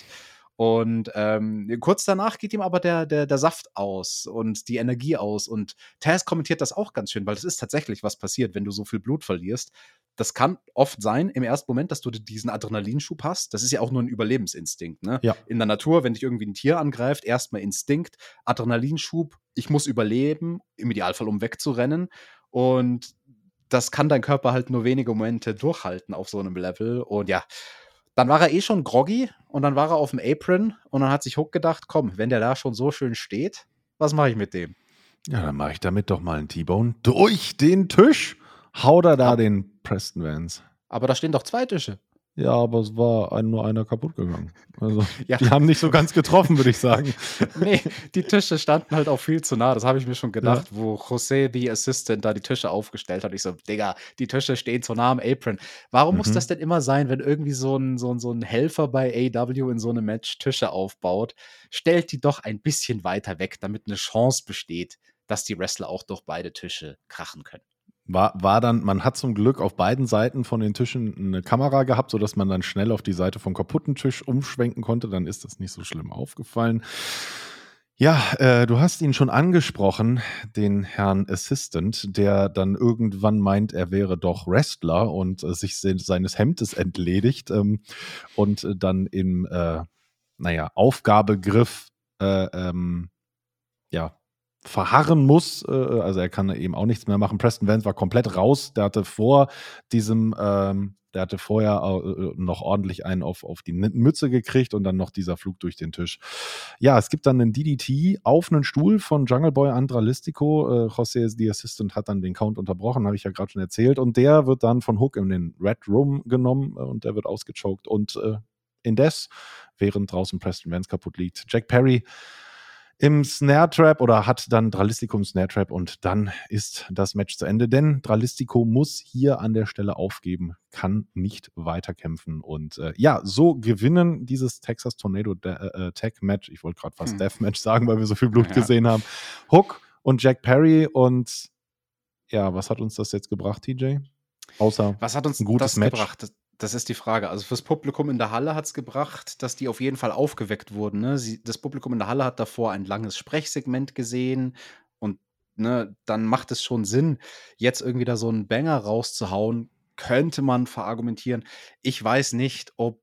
Und ähm, kurz danach geht ihm aber der, der, der Saft aus und die Energie aus. Und Taz kommentiert das auch ganz schön, weil das ist tatsächlich was passiert, wenn du so viel Blut verlierst. Das kann oft sein im ersten Moment, dass du diesen Adrenalinschub hast. Das ist ja auch nur ein Überlebensinstinkt. Ne? Ja. In der Natur, wenn dich irgendwie ein Tier angreift, erstmal Instinkt, Adrenalinschub, ich muss überleben, im Idealfall um wegzurennen. Und das kann dein Körper halt nur wenige Momente durchhalten auf so einem Level. Und ja, dann war er eh schon groggy und dann war er auf dem Apron und dann hat sich Hook gedacht, komm, wenn der da schon so schön steht, was mache ich mit dem? Ja, dann mache ich damit doch mal einen T-Bone durch den Tisch. Hau da da den Preston Vance. Aber da stehen doch zwei Tische. Ja, aber es war ein, nur einer kaputt gegangen. Also, ja. die haben nicht so ganz getroffen, würde ich sagen. nee, die Tische standen halt auch viel zu nah. Das habe ich mir schon gedacht, ja. wo José, die Assistant, da die Tische aufgestellt hat. Ich so, Digga, die Tische stehen zu nah am Apron. Warum mhm. muss das denn immer sein, wenn irgendwie so ein, so, ein, so ein Helfer bei AW in so einem Match Tische aufbaut? Stellt die doch ein bisschen weiter weg, damit eine Chance besteht, dass die Wrestler auch durch beide Tische krachen können. War, war dann, man hat zum Glück auf beiden Seiten von den Tischen eine Kamera gehabt, sodass man dann schnell auf die Seite vom kaputten Tisch umschwenken konnte. Dann ist das nicht so schlimm aufgefallen. Ja, äh, du hast ihn schon angesprochen, den Herrn Assistant, der dann irgendwann meint, er wäre doch Wrestler und äh, sich se seines Hemdes entledigt ähm, und äh, dann im, äh, naja, Aufgabegriff, äh, ähm, ja, verharren muss. Äh, also er kann eben auch nichts mehr machen. Preston Vance war komplett raus. Der hatte vor diesem, ähm, der hatte vorher äh, noch ordentlich einen auf, auf die Mütze gekriegt und dann noch dieser Flug durch den Tisch. Ja, es gibt dann einen DDT auf einen Stuhl von Jungle Boy Andralistico. Äh, José, the Assistant, hat dann den Count unterbrochen, habe ich ja gerade schon erzählt. Und der wird dann von Hook in den Red Room genommen äh, und der wird ausgechoked. Und äh, indes, während draußen Preston Vance kaputt liegt, Jack Perry im Snare Trap oder hat dann Dralistico im Snare Trap und dann ist das Match zu Ende, denn Dralistico muss hier an der Stelle aufgeben, kann nicht weiterkämpfen und äh, ja, so gewinnen dieses Texas Tornado äh, äh, Tag Match, ich wollte gerade fast hm. Death Match sagen, weil wir so viel Blut ja. gesehen haben, Hook und Jack Perry und ja, was hat uns das jetzt gebracht, TJ? Außer was hat uns ein gutes das Match? gebracht? Das ist die Frage. Also fürs Publikum in der Halle hat es gebracht, dass die auf jeden Fall aufgeweckt wurden. Ne? Sie, das Publikum in der Halle hat davor ein langes Sprechsegment gesehen und ne, dann macht es schon Sinn, jetzt irgendwie da so einen Banger rauszuhauen, könnte man verargumentieren. Ich weiß nicht, ob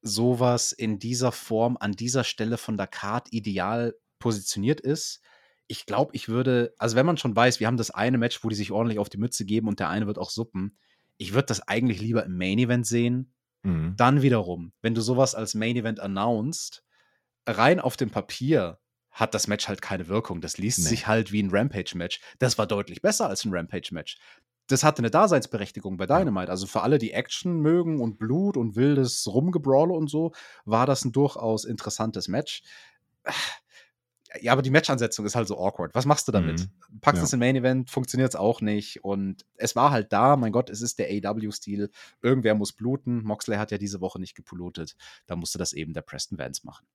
sowas in dieser Form an dieser Stelle von der Card ideal positioniert ist. Ich glaube, ich würde, also wenn man schon weiß, wir haben das eine Match, wo die sich ordentlich auf die Mütze geben und der eine wird auch suppen ich würde das eigentlich lieber im Main Event sehen. Mhm. Dann wiederum, wenn du sowas als Main Event announced, rein auf dem Papier hat das Match halt keine Wirkung. Das liest nee. sich halt wie ein Rampage-Match. Das war deutlich besser als ein Rampage-Match. Das hatte eine Daseinsberechtigung bei Dynamite. Also für alle, die Action mögen und Blut und wildes Rumgebrawle und so, war das ein durchaus interessantes Match ja, aber die Matchansetzung ist halt so awkward. Was machst du damit? Mhm. Packst ja. es im Main Event, funktioniert es auch nicht. Und es war halt da, mein Gott, es ist der AW-Stil. Irgendwer muss bluten. Moxley hat ja diese Woche nicht gepolutet. Da musste das eben der Preston Vance machen.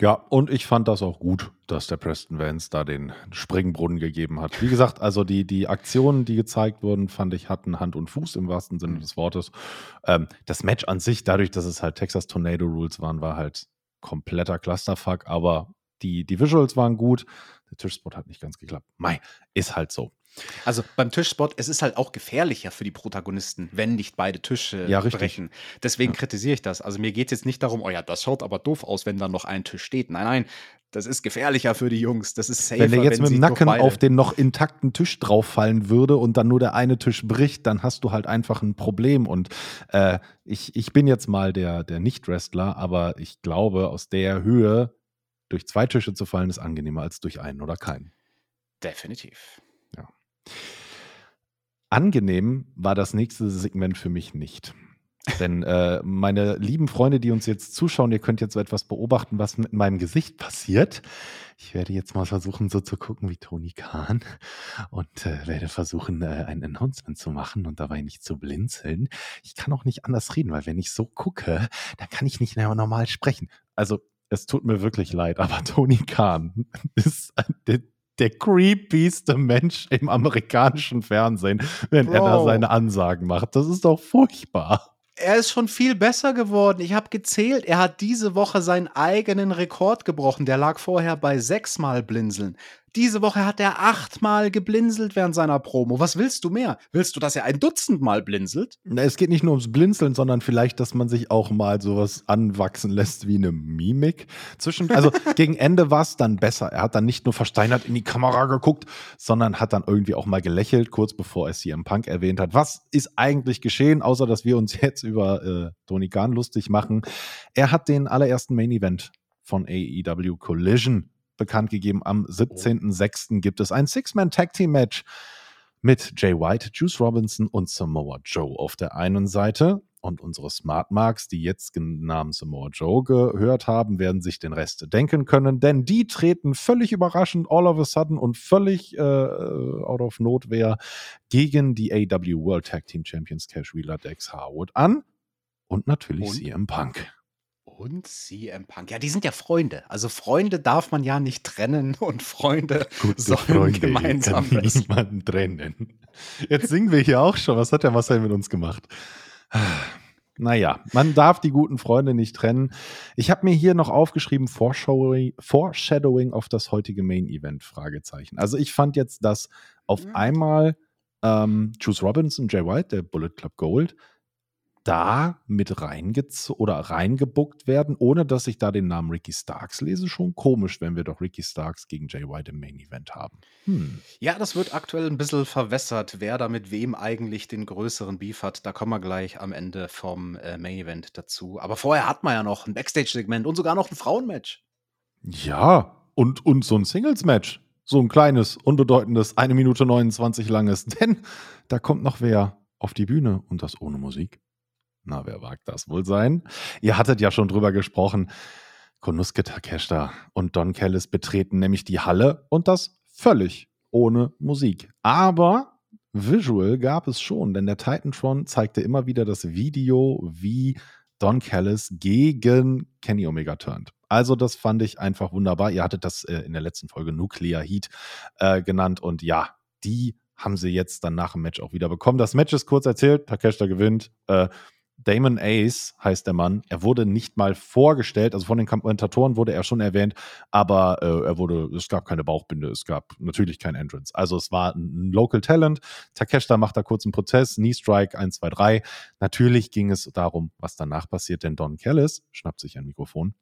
Ja, und ich fand das auch gut, dass der Preston Vance da den Springbrunnen gegeben hat. Wie gesagt, also die, die Aktionen, die gezeigt wurden, fand ich, hatten Hand und Fuß im wahrsten Sinne des Wortes. Ähm, das Match an sich, dadurch, dass es halt Texas Tornado Rules waren, war halt kompletter Clusterfuck, aber die, die Visuals waren gut. Der Tischspot hat nicht ganz geklappt. Mai, ist halt so. Also beim Tischspot, es ist halt auch gefährlicher für die Protagonisten, wenn nicht beide Tische ja, brechen. Deswegen ja. kritisiere ich das. Also mir geht es jetzt nicht darum, oh ja, das schaut aber doof aus, wenn da noch ein Tisch steht. Nein, nein, das ist gefährlicher für die Jungs. Das ist safer, wenn der jetzt wenn mit dem Nacken auf den noch intakten Tisch drauf fallen würde und dann nur der eine Tisch bricht, dann hast du halt einfach ein Problem. Und äh, ich, ich bin jetzt mal der, der Nicht-Wrestler, aber ich glaube, aus der Höhe durch zwei Tische zu fallen ist angenehmer als durch einen oder keinen. Definitiv. Ja. Angenehm war das nächste Segment für mich nicht. Denn äh, meine lieben Freunde, die uns jetzt zuschauen, ihr könnt jetzt so etwas beobachten, was mit meinem Gesicht passiert. Ich werde jetzt mal versuchen, so zu gucken wie Tony Khan und äh, werde versuchen, äh, ein Announcement zu machen und dabei nicht zu blinzeln. Ich kann auch nicht anders reden, weil wenn ich so gucke, dann kann ich nicht mehr normal sprechen. Also es tut mir wirklich leid, aber Tony Khan ist der, der creepyste Mensch im amerikanischen Fernsehen, wenn Bro. er da seine Ansagen macht. Das ist doch furchtbar. Er ist schon viel besser geworden. Ich habe gezählt, er hat diese Woche seinen eigenen Rekord gebrochen. Der lag vorher bei sechsmal Blinzeln. Diese Woche hat er achtmal geblinzelt während seiner Promo. Was willst du mehr? Willst du, dass er ein Dutzend Mal blinzelt? Es geht nicht nur ums Blinzeln, sondern vielleicht, dass man sich auch mal sowas anwachsen lässt wie eine Mimik. Zwischen, also gegen Ende war es dann besser. Er hat dann nicht nur versteinert in die Kamera geguckt, sondern hat dann irgendwie auch mal gelächelt, kurz bevor er CM Punk erwähnt hat. Was ist eigentlich geschehen, außer dass wir uns jetzt über äh, Tony Khan lustig machen? Er hat den allerersten Main Event von AEW Collision bekannt gegeben. Am 17.06. gibt es ein Six-Man-Tag-Team-Match mit Jay White, Juice Robinson und Samoa Joe auf der einen Seite. Und unsere Smart Marks, die jetzt den Namen Samoa Joe gehört haben, werden sich den Rest denken können, denn die treten völlig überraschend, all of a sudden und völlig äh, out of notwehr gegen die AW World Tag Team Champions Cash Wheeler Dex Harwood an. Und natürlich und? CM Punk und CM Punk. Ja, die sind ja Freunde. Also Freunde darf man ja nicht trennen und Freunde Gute sollen Freunde gemeinsam kann niemanden trennen. Jetzt singen wir hier auch schon. Was hat der Marcel mit uns gemacht? Naja, man darf die guten Freunde nicht trennen. Ich habe mir hier noch aufgeschrieben, Foreshadowing, Foreshadowing auf das heutige Main Event, Fragezeichen. Also ich fand jetzt, dass auf mhm. einmal ähm, Juice Robinson, Jay White, der Bullet Club Gold, da mit reingezogen oder reingebuckt werden, ohne dass ich da den Namen Ricky Starks lese. Schon komisch, wenn wir doch Ricky Starks gegen Jay White im Main Event haben. Hm. Ja, das wird aktuell ein bisschen verwässert, wer da mit wem eigentlich den größeren Beef hat. Da kommen wir gleich am Ende vom äh, Main Event dazu. Aber vorher hat man ja noch ein Backstage-Segment und sogar noch ein Frauenmatch. Ja, und, und so ein Singles-Match. So ein kleines, unbedeutendes, eine Minute 29 langes. Denn da kommt noch wer auf die Bühne und das ohne Musik. Na, wer wagt das wohl sein? Ihr hattet ja schon drüber gesprochen. Konuske Takeshita und Don Kellis betreten nämlich die Halle und das völlig ohne Musik. Aber Visual gab es schon, denn der Titantron zeigte immer wieder das Video, wie Don Callis gegen Kenny Omega turnt. Also das fand ich einfach wunderbar. Ihr hattet das äh, in der letzten Folge Nuclear Heat äh, genannt und ja, die haben sie jetzt dann nach dem Match auch wieder bekommen. Das Match ist kurz erzählt, Takeshita gewinnt. Äh, Damon Ace heißt der Mann. Er wurde nicht mal vorgestellt, also von den Kommentatoren wurde er schon erwähnt, aber äh, er wurde, es gab keine Bauchbinde, es gab natürlich kein Entrance. Also es war ein Local Talent. Takeshita macht da kurz einen Prozess, Knee Strike 1, 2, 3. Natürlich ging es darum, was danach passiert, denn Don Callis schnappt sich ein Mikrofon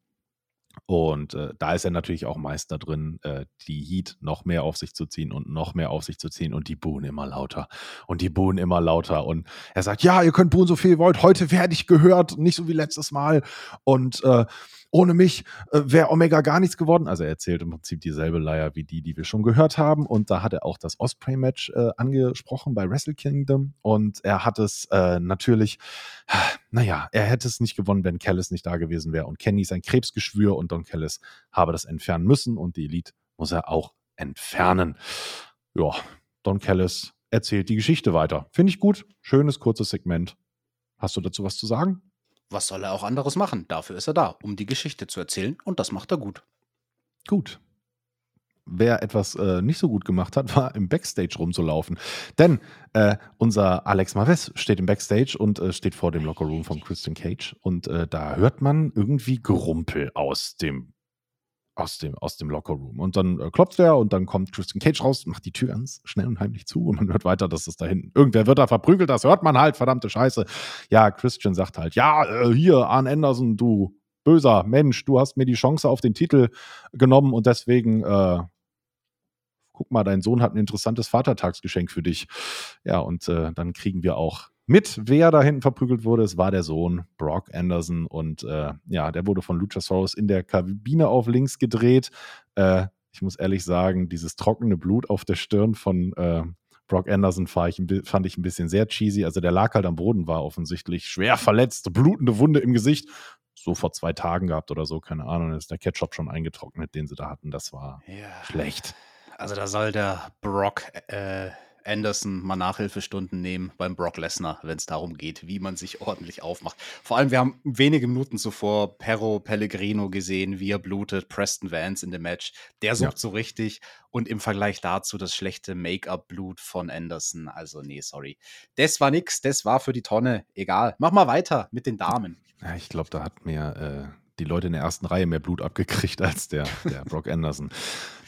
und äh, da ist er natürlich auch Meister drin, äh, die Heat noch mehr auf sich zu ziehen und noch mehr auf sich zu ziehen und die buhen immer lauter. Und die buhen immer lauter und er sagt, ja, ihr könnt buhen so viel ihr wollt, heute werde ich gehört, nicht so wie letztes Mal. Und äh, ohne mich äh, wäre Omega gar nichts geworden. Also er erzählt im Prinzip dieselbe Leier wie die, die wir schon gehört haben. Und da hat er auch das Osprey-Match äh, angesprochen bei Wrestle Kingdom. Und er hat es äh, natürlich, naja, er hätte es nicht gewonnen, wenn Callis nicht da gewesen wäre. Und Kenny ist ein Krebsgeschwür und Don Callis habe das entfernen müssen. Und die Elite muss er auch entfernen. Ja, Don Callis erzählt die Geschichte weiter. Finde ich gut. Schönes, kurzes Segment. Hast du dazu was zu sagen? Was soll er auch anderes machen? Dafür ist er da, um die Geschichte zu erzählen und das macht er gut. Gut. Wer etwas äh, nicht so gut gemacht hat, war im Backstage rumzulaufen. Denn äh, unser Alex Maves steht im Backstage und äh, steht vor dem Lockerroom von Christian Cage. Und äh, da hört man irgendwie Gerumpel aus dem aus dem, aus dem Lockerroom. Und dann äh, klopft er und dann kommt Christian Cage raus, macht die Tür ganz schnell und heimlich zu und man hört weiter, dass es da hinten, irgendwer wird da verprügelt, das hört man halt, verdammte Scheiße. Ja, Christian sagt halt, ja, äh, hier, Arn Anderson, du böser Mensch, du hast mir die Chance auf den Titel genommen und deswegen, äh, guck mal, dein Sohn hat ein interessantes Vatertagsgeschenk für dich. Ja, und äh, dann kriegen wir auch mit, wer da hinten verprügelt wurde. Es war der Sohn, Brock Anderson. Und äh, ja, der wurde von Luchasaurus in der Kabine auf links gedreht. Äh, ich muss ehrlich sagen, dieses trockene Blut auf der Stirn von äh, Brock Anderson ich, fand ich ein bisschen sehr cheesy. Also der lag halt am Boden, war offensichtlich schwer verletzt, blutende Wunde im Gesicht. So vor zwei Tagen gehabt oder so, keine Ahnung. Dann ist der Ketchup schon eingetrocknet, den sie da hatten. Das war ja. schlecht. Also da soll der Brock äh, Anderson mal Nachhilfestunden nehmen beim Brock Lesnar, wenn es darum geht, wie man sich ordentlich aufmacht. Vor allem, wir haben wenige Minuten zuvor Perro Pellegrino gesehen, wie er blutet, Preston Vance in dem Match. Der sucht ja. so richtig und im Vergleich dazu das schlechte Make-up-Blut von Anderson. Also, nee, sorry. Das war nix, das war für die Tonne. Egal. Mach mal weiter mit den Damen. Ja, ich glaube, da hat mir. Äh die Leute in der ersten Reihe mehr Blut abgekriegt als der, der Brock Anderson.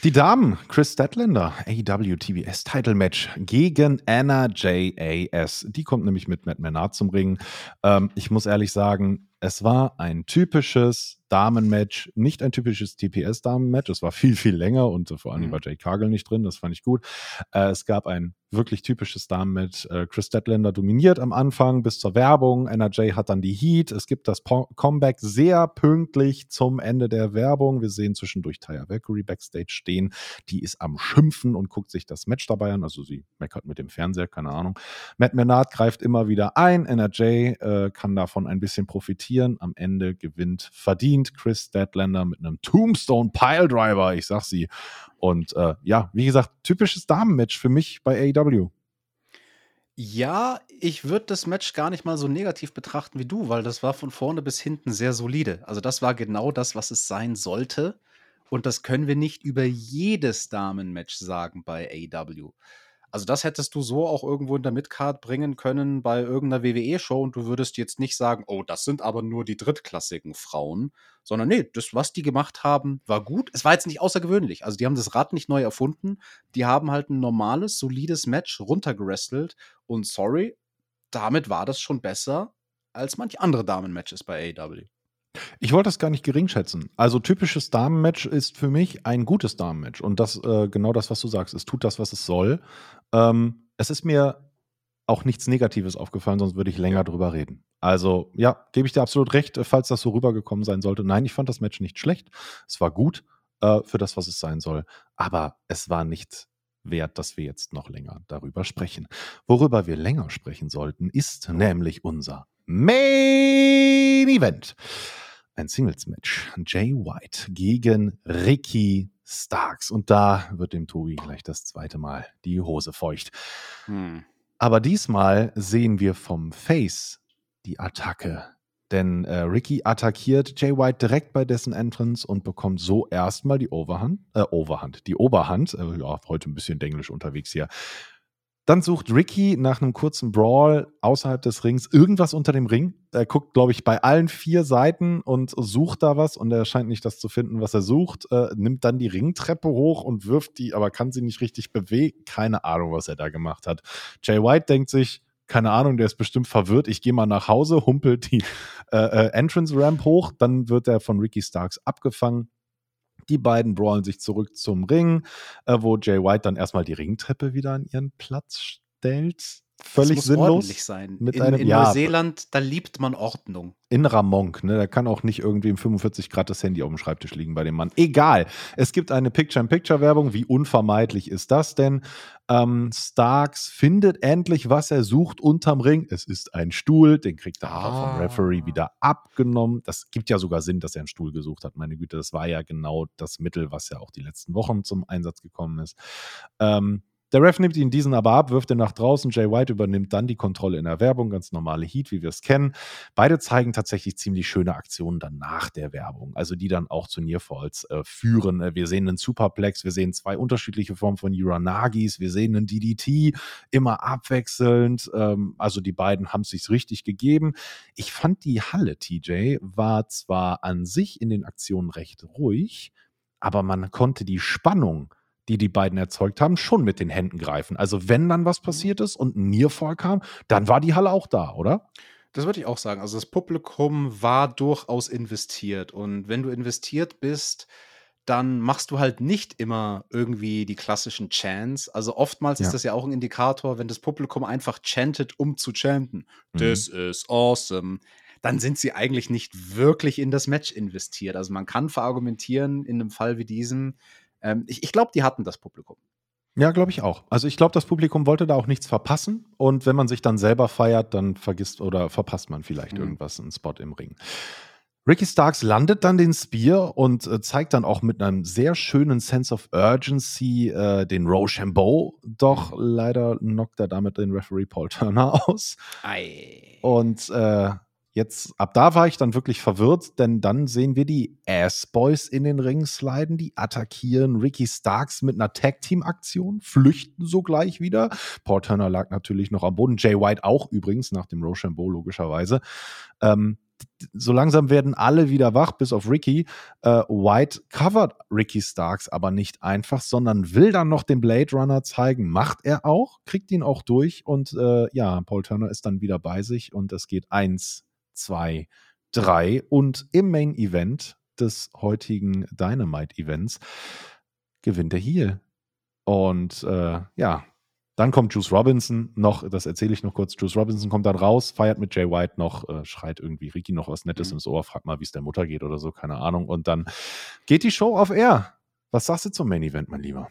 Die Damen, Chris Statlander, AEW TBS Title Match gegen Anna JAS. Die kommt nämlich mit Matt Menard zum Ring. Ähm, ich muss ehrlich sagen, es war ein typisches Damenmatch, nicht ein typisches TPS-Damenmatch. Es war viel, viel länger und vor allem mhm. war Jay Cargill nicht drin. Das fand ich gut. Äh, es gab ein wirklich typisches Damenmatch. Äh, Chris Statlander dominiert am Anfang bis zur Werbung. NRJ hat dann die Heat. Es gibt das po Comeback sehr pünktlich zum Ende der Werbung. Wir sehen zwischendurch Taya Valkyrie backstage stehen. Die ist am Schimpfen und guckt sich das Match dabei an. Also sie meckert mit dem Fernseher, keine Ahnung. Matt Menard greift immer wieder ein. NRJ äh, kann davon ein bisschen profitieren. Am Ende gewinnt verdient Chris Statlander mit einem Tombstone Piledriver. Ich sag sie. Und äh, ja, wie gesagt, typisches Damenmatch für mich bei AEW. Ja, ich würde das Match gar nicht mal so negativ betrachten wie du, weil das war von vorne bis hinten sehr solide. Also das war genau das, was es sein sollte. Und das können wir nicht über jedes Damenmatch sagen bei AEW. Also das hättest du so auch irgendwo in der Midcard bringen können bei irgendeiner WWE-Show und du würdest jetzt nicht sagen, oh, das sind aber nur die drittklassigen Frauen, sondern nee, das, was die gemacht haben, war gut. Es war jetzt nicht außergewöhnlich. Also die haben das Rad nicht neu erfunden. Die haben halt ein normales, solides Match runtergerestelt und sorry, damit war das schon besser als manch andere Damen-Matches bei AEW. Ich wollte das gar nicht gering schätzen. Also typisches Damenmatch ist für mich ein gutes Damenmatch. Und das, äh, genau das, was du sagst. Es tut das, was es soll. Ähm, es ist mir auch nichts Negatives aufgefallen, sonst würde ich länger drüber reden. Also, ja, gebe ich dir absolut recht, falls das so rübergekommen sein sollte. Nein, ich fand das Match nicht schlecht. Es war gut äh, für das, was es sein soll. Aber es war nicht wert, dass wir jetzt noch länger darüber sprechen. Worüber wir länger sprechen sollten, ist nämlich unser Main Event. Ein Singles-Match. Jay White gegen Ricky Starks. Und da wird dem Tobi gleich das zweite Mal die Hose feucht. Hm. Aber diesmal sehen wir vom Face die Attacke. Denn äh, Ricky attackiert Jay White direkt bei dessen Entrance und bekommt so erstmal die Overhand, äh, Overhand, die Oberhand. Äh, ja, heute ein bisschen Englisch unterwegs hier. Dann sucht Ricky nach einem kurzen Brawl außerhalb des Rings irgendwas unter dem Ring. Er guckt, glaube ich, bei allen vier Seiten und sucht da was und er scheint nicht das zu finden, was er sucht. Äh, nimmt dann die Ringtreppe hoch und wirft die, aber kann sie nicht richtig bewegen. Keine Ahnung, was er da gemacht hat. Jay White denkt sich, keine Ahnung, der ist bestimmt verwirrt. Ich gehe mal nach Hause, humpelt die äh, äh, Entrance Ramp hoch, dann wird er von Ricky Starks abgefangen. Die beiden brawlen sich zurück zum Ring, äh, wo Jay White dann erstmal die Ringtreppe wieder an ihren Platz stellt völlig das muss sinnlos. ordentlich sein. Mit in, einem, in ja, Neuseeland, da liebt man Ordnung. Innerer Monk, ne? Da kann auch nicht irgendwie im 45 Grad das Handy auf dem Schreibtisch liegen bei dem Mann. Egal. Es gibt eine Picture-in-Picture-Werbung. Wie unvermeidlich ist das denn? Ähm, Starks findet endlich, was er sucht unterm Ring. Es ist ein Stuhl, den kriegt er ah. vom Referee wieder abgenommen. Das gibt ja sogar Sinn, dass er einen Stuhl gesucht hat. Meine Güte, das war ja genau das Mittel, was ja auch die letzten Wochen zum Einsatz gekommen ist. Ähm, der Ref nimmt ihn diesen aber ab, wirft ihn nach draußen. Jay White übernimmt dann die Kontrolle in der Werbung, ganz normale Heat, wie wir es kennen. Beide zeigen tatsächlich ziemlich schöne Aktionen dann nach der Werbung, also die dann auch zu Nearfalls äh, führen. Äh, wir sehen einen Superplex, wir sehen zwei unterschiedliche Formen von Uranagis, wir sehen einen DDT, immer abwechselnd. Ähm, also die beiden haben es sich richtig gegeben. Ich fand die Halle, TJ, war zwar an sich in den Aktionen recht ruhig, aber man konnte die Spannung die die beiden erzeugt haben, schon mit den Händen greifen. Also wenn dann was mhm. passiert ist und ein Nierfall kam, dann war die Halle auch da, oder? Das würde ich auch sagen. Also das Publikum war durchaus investiert. Und wenn du investiert bist, dann machst du halt nicht immer irgendwie die klassischen Chants. Also oftmals ja. ist das ja auch ein Indikator, wenn das Publikum einfach chantet, um zu chanten. Mhm. This is awesome. Dann sind sie eigentlich nicht wirklich in das Match investiert. Also man kann verargumentieren in einem Fall wie diesem, ähm, ich ich glaube, die hatten das Publikum. Ja, glaube ich auch. Also ich glaube, das Publikum wollte da auch nichts verpassen. Und wenn man sich dann selber feiert, dann vergisst oder verpasst man vielleicht mhm. irgendwas, einen Spot im Ring. Ricky Starks landet dann den Spear und äh, zeigt dann auch mit einem sehr schönen Sense of Urgency äh, den Rochambeau. Doch leider knockt er damit den Referee Paul Turner aus. Ei. Und äh, Jetzt, ab da war ich dann wirklich verwirrt, denn dann sehen wir die Ass-Boys in den Ring sliden, die attackieren Ricky Starks mit einer Tag-Team-Aktion, flüchten sogleich wieder. Paul Turner lag natürlich noch am Boden, Jay White auch übrigens, nach dem Rochambeau logischerweise. Ähm, so langsam werden alle wieder wach, bis auf Ricky. Äh, White covert Ricky Starks aber nicht einfach, sondern will dann noch den Blade Runner zeigen. Macht er auch, kriegt ihn auch durch und äh, ja, Paul Turner ist dann wieder bei sich und es geht eins zwei, drei und im Main Event des heutigen Dynamite Events gewinnt der Heel. Und äh, ja, dann kommt Juice Robinson noch, das erzähle ich noch kurz. Juice Robinson kommt dann raus, feiert mit Jay White noch, äh, schreit irgendwie Ricky noch was Nettes mhm. ins Ohr, fragt mal, wie es der Mutter geht oder so, keine Ahnung. Und dann geht die Show auf Air. Was sagst du zum Main Event, mein Lieber?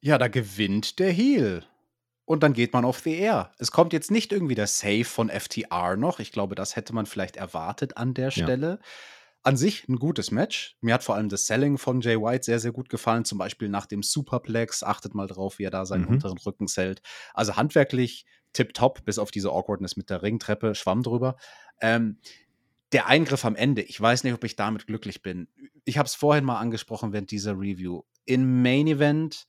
Ja, da gewinnt der Heel und dann geht man auf the air. Es kommt jetzt nicht irgendwie der Save von FTR noch. Ich glaube, das hätte man vielleicht erwartet an der Stelle. Ja. An sich ein gutes Match. Mir hat vor allem das Selling von Jay White sehr, sehr gut gefallen. Zum Beispiel nach dem Superplex. Achtet mal drauf, wie er da seinen mhm. unteren Rücken zählt. Also handwerklich tipptopp, bis auf diese Awkwardness mit der Ringtreppe. Schwamm drüber. Ähm, der Eingriff am Ende, ich weiß nicht, ob ich damit glücklich bin. Ich habe es vorhin mal angesprochen während dieser Review. In Main Event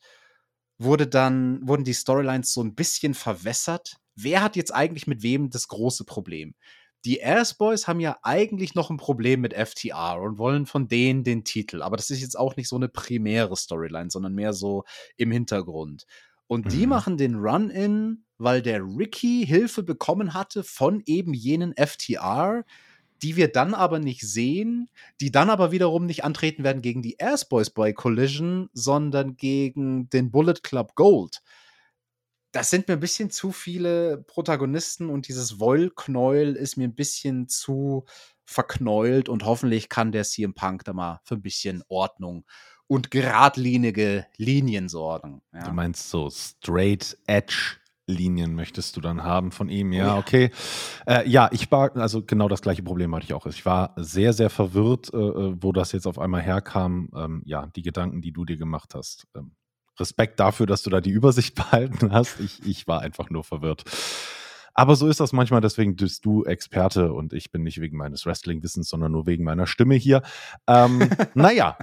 wurde dann, wurden die Storylines so ein bisschen verwässert. Wer hat jetzt eigentlich mit wem das große Problem? Die Ass Boys haben ja eigentlich noch ein Problem mit FTR und wollen von denen den Titel. Aber das ist jetzt auch nicht so eine primäre Storyline, sondern mehr so im Hintergrund. Und die Mhm. machen den Run-In, weil der Ricky Hilfe bekommen hatte von eben jenen FTR, die wir dann aber nicht sehen, die dann aber wiederum nicht antreten werden gegen die Ass Boys bei Collision, sondern gegen den Bullet Club Gold. Das sind mir ein bisschen zu viele Protagonisten und dieses Wollknäuel ist mir ein bisschen zu verknäult und hoffentlich kann der CM Punk da mal für ein bisschen Ordnung und geradlinige Linien sorgen. Du Ja. meinst so Straight Edge Linien möchtest du dann haben von ihm, ja, Oh ja. okay. Äh, ja, ich war, also genau das gleiche Problem hatte ich auch. Ich war sehr, sehr verwirrt, äh, wo das jetzt auf einmal herkam. Ähm, ja, die Gedanken, die du dir gemacht hast. Ähm, Respekt dafür, dass du da die Übersicht behalten hast. Ich, ich war einfach nur verwirrt. Aber so ist das manchmal, deswegen bist du Experte und ich bin nicht wegen meines Wrestling-Wissens, sondern nur wegen meiner Stimme hier. Ähm, naja,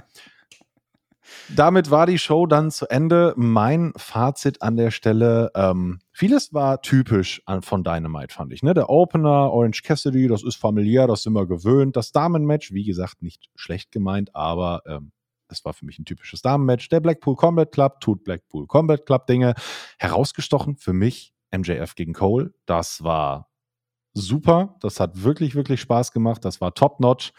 damit war die Show dann zu Ende. Mein Fazit an der Stelle, ähm, vieles war typisch an, von Dynamite, fand ich. Ne? Der Opener, Orange Cassidy, das ist familiär, das sind wir gewöhnt. Das Damenmatch, wie gesagt, nicht schlecht gemeint, aber ähm, es war für mich ein typisches Damenmatch. Der Blackpool Combat Club tut Blackpool Combat Club Dinge. Herausgestochen für mich MJF gegen Cole. Das war super. Das hat wirklich, wirklich Spaß gemacht. Das war top-notch.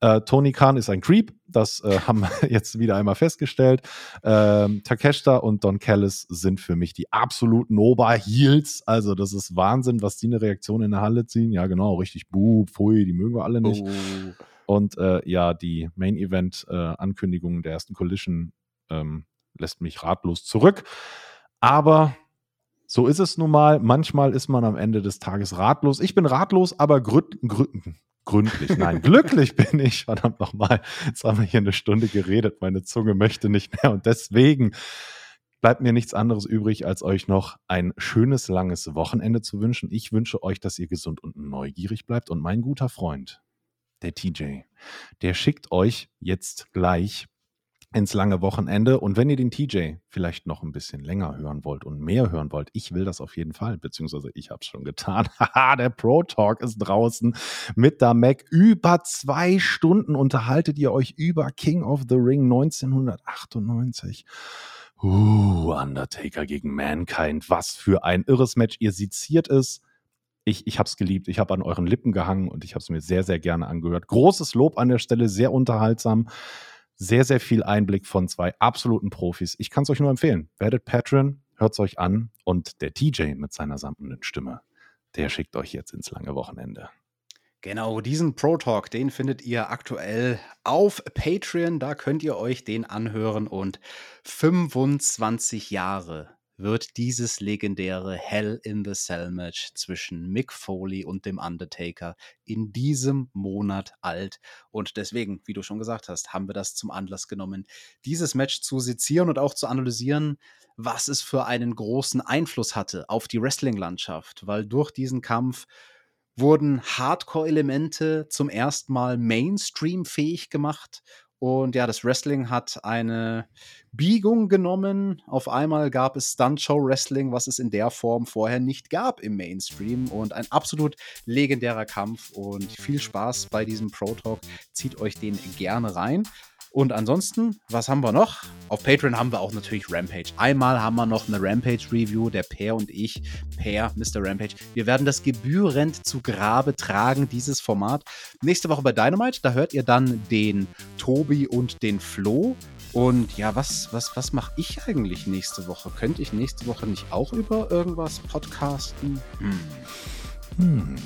Äh, Tony Khan ist ein Creep. Das äh, haben wir jetzt wieder einmal festgestellt. Ähm, Takeshita und Don Callis sind für mich die absoluten Oberheels. Also, das ist Wahnsinn, was die eine Reaktion in der Halle ziehen. Ja, genau, richtig. Buh, pfui, die mögen wir alle nicht. Oh. Und äh, ja, die Main-Event-Ankündigung der ersten Collision ähm, lässt mich ratlos zurück. Aber so ist es nun mal. Manchmal ist man am Ende des Tages ratlos. Ich bin ratlos, aber gründ, gründ, gründlich. Nein, glücklich bin ich. Verdammt nochmal. Jetzt haben wir hier eine Stunde geredet. Meine Zunge möchte nicht mehr. Und deswegen bleibt mir nichts anderes übrig, als euch noch ein schönes, langes Wochenende zu wünschen. Ich wünsche euch, dass ihr gesund und neugierig bleibt. Und mein guter Freund, der TJ, der schickt euch jetzt gleich ins lange Wochenende. Und wenn ihr den TJ vielleicht noch ein bisschen länger hören wollt und mehr hören wollt, ich will das auf jeden Fall, beziehungsweise ich habe es schon getan. Haha, der Pro Talk ist draußen mit der Mac. Über zwei Stunden unterhaltet ihr euch über King of the Ring 1998. Uh, Undertaker gegen Mankind. Was für ein irres Match. Ihr seziert es. Ich, ich habe es geliebt. Ich habe an euren Lippen gehangen und ich habe es mir sehr, sehr gerne angehört. Großes Lob an der Stelle, sehr unterhaltsam. Sehr, sehr viel Einblick von zwei absoluten Profis. Ich kann es euch nur empfehlen. Werdet Patreon, hört es euch an und der TJ mit seiner samtenden Stimme, der schickt euch jetzt ins lange Wochenende. Genau, diesen Pro Talk, den findet ihr aktuell auf Patreon. Da könnt ihr euch den anhören und 25 Jahre wird dieses legendäre Hell in the Cell Match zwischen Mick Foley und dem Undertaker in diesem Monat alt. Und deswegen, wie du schon gesagt hast, haben wir das zum Anlass genommen, dieses Match zu sezieren und auch zu analysieren, was es für einen großen Einfluss hatte auf die Wrestling-Landschaft, weil durch diesen Kampf wurden Hardcore-Elemente zum ersten Mal Mainstream-fähig gemacht. Und ja, das Wrestling hat eine Biegung genommen. Auf einmal gab es Stunt-Show-Wrestling, was es in der Form vorher nicht gab im Mainstream. Und ein absolut legendärer Kampf. Und viel Spaß bei diesem Pro-Talk. Zieht euch den gerne rein. Und ansonsten, was haben wir noch? Auf Patreon haben wir auch natürlich Rampage. Einmal haben wir noch eine Rampage-Review, der Per und ich, Per, Mr. Rampage. Wir werden das gebührend zu Grabe tragen, dieses Format. Nächste Woche bei Dynamite, da hört ihr dann den Tobi und den Flo. Und ja, was, was, was mache ich eigentlich nächste Woche? Könnte ich nächste Woche nicht auch über irgendwas podcasten? Hm. Hm.